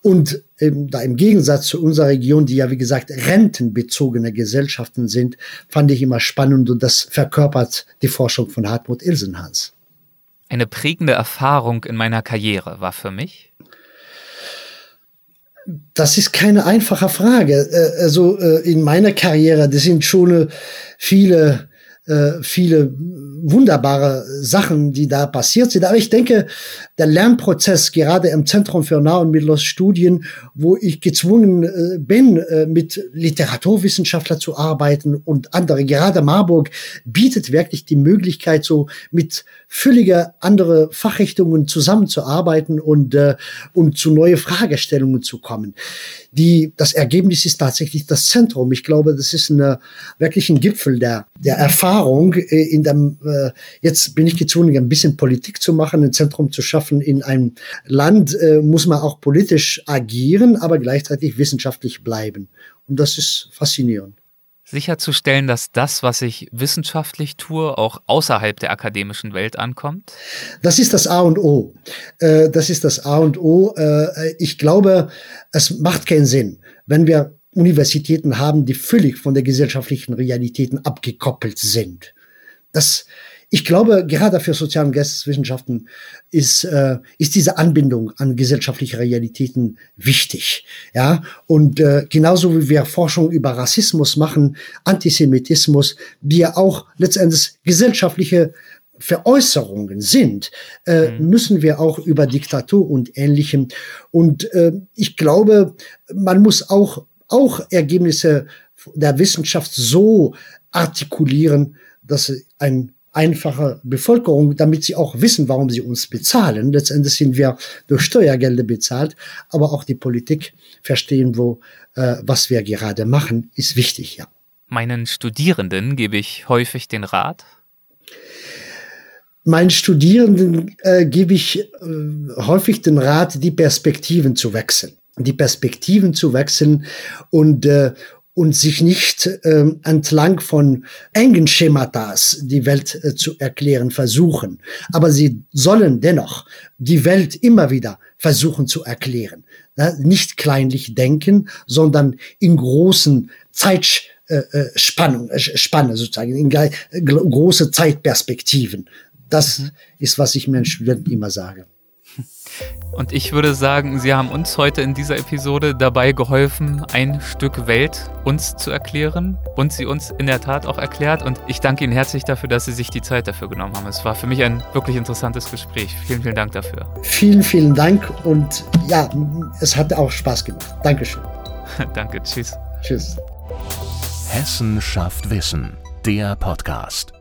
[SPEAKER 2] und ähm, da im Gegensatz zu unserer Region, die ja wie gesagt rentenbezogene Gesellschaften sind, fand ich immer spannend und das verkörpert die Forschung von Hartmut Ilsenhans.
[SPEAKER 1] Eine prägende Erfahrung in meiner Karriere war für mich,
[SPEAKER 2] das ist keine einfache Frage. Äh, also äh, in meiner Karriere, das sind schon äh, viele, wunderbare Sachen, die da passiert sind. Aber ich denke, der Lernprozess gerade im Zentrum für Nah- und Mitteloststudien, wo ich gezwungen äh, bin, äh, mit Literaturwissenschaftler zu arbeiten und andere, gerade Marburg bietet wirklich die Möglichkeit, so mit völliger andere Fachrichtungen zusammenzuarbeiten und, äh, und zu neue Fragestellungen zu kommen. Die, das Ergebnis ist tatsächlich das Zentrum. Ich glaube, das ist eine, wirklich ein Gipfel der, der Erfahrung in dem äh, jetzt bin ich gezwungen, ein bisschen Politik zu machen, ein Zentrum zu schaffen. In einem Land äh, muss man auch politisch agieren, aber gleichzeitig wissenschaftlich bleiben. Und das ist faszinierend
[SPEAKER 1] sicherzustellen, dass das, was ich wissenschaftlich tue, auch außerhalb der akademischen Welt ankommt?
[SPEAKER 2] Das ist das A und O. Äh, das ist das A und O. Äh, ich glaube, es macht keinen Sinn, wenn wir Universitäten haben, die völlig von der gesellschaftlichen Realitäten abgekoppelt sind. Das, ich glaube, gerade für Sozial- und Geisteswissenschaften ist, äh, ist diese Anbindung an gesellschaftliche Realitäten wichtig. Ja, und äh, genauso wie wir Forschung über Rassismus machen, Antisemitismus, die ja auch letztendlich gesellschaftliche Veräußerungen sind, äh, mhm. müssen wir auch über Diktatur und Ähnlichem. Und äh, ich glaube, man muss auch, auch Ergebnisse der Wissenschaft so artikulieren, dass ein einfache Bevölkerung, damit sie auch wissen, warum sie uns bezahlen. Letztendlich sind wir durch Steuergelder bezahlt, aber auch die Politik verstehen, wo äh, was wir gerade machen, ist wichtig, ja.
[SPEAKER 1] Meinen Studierenden gebe ich häufig den Rat.
[SPEAKER 2] Meinen Studierenden äh, gebe ich äh, häufig den Rat, die Perspektiven zu wechseln die Perspektiven zu wechseln und, äh, und sich nicht ähm, entlang von engen Schematas die Welt äh, zu erklären versuchen. Aber sie sollen dennoch die Welt immer wieder versuchen zu erklären. Ja, nicht kleinlich denken, sondern in großen Zeitspannung, äh, äh, Spanne sozusagen, in große Zeitperspektiven. Das mhm. ist, was ich meinen Studenten immer sage.
[SPEAKER 1] Und ich würde sagen, Sie haben uns heute in dieser Episode dabei geholfen, ein Stück Welt uns zu erklären und sie uns in der Tat auch erklärt. Und ich danke Ihnen herzlich dafür, dass Sie sich die Zeit dafür genommen haben. Es war für mich ein wirklich interessantes Gespräch. Vielen, vielen Dank dafür.
[SPEAKER 2] Vielen, vielen Dank und ja, es hat auch Spaß gemacht. Dankeschön.
[SPEAKER 1] danke, tschüss.
[SPEAKER 2] Tschüss.
[SPEAKER 3] Hessen schafft Wissen, der Podcast.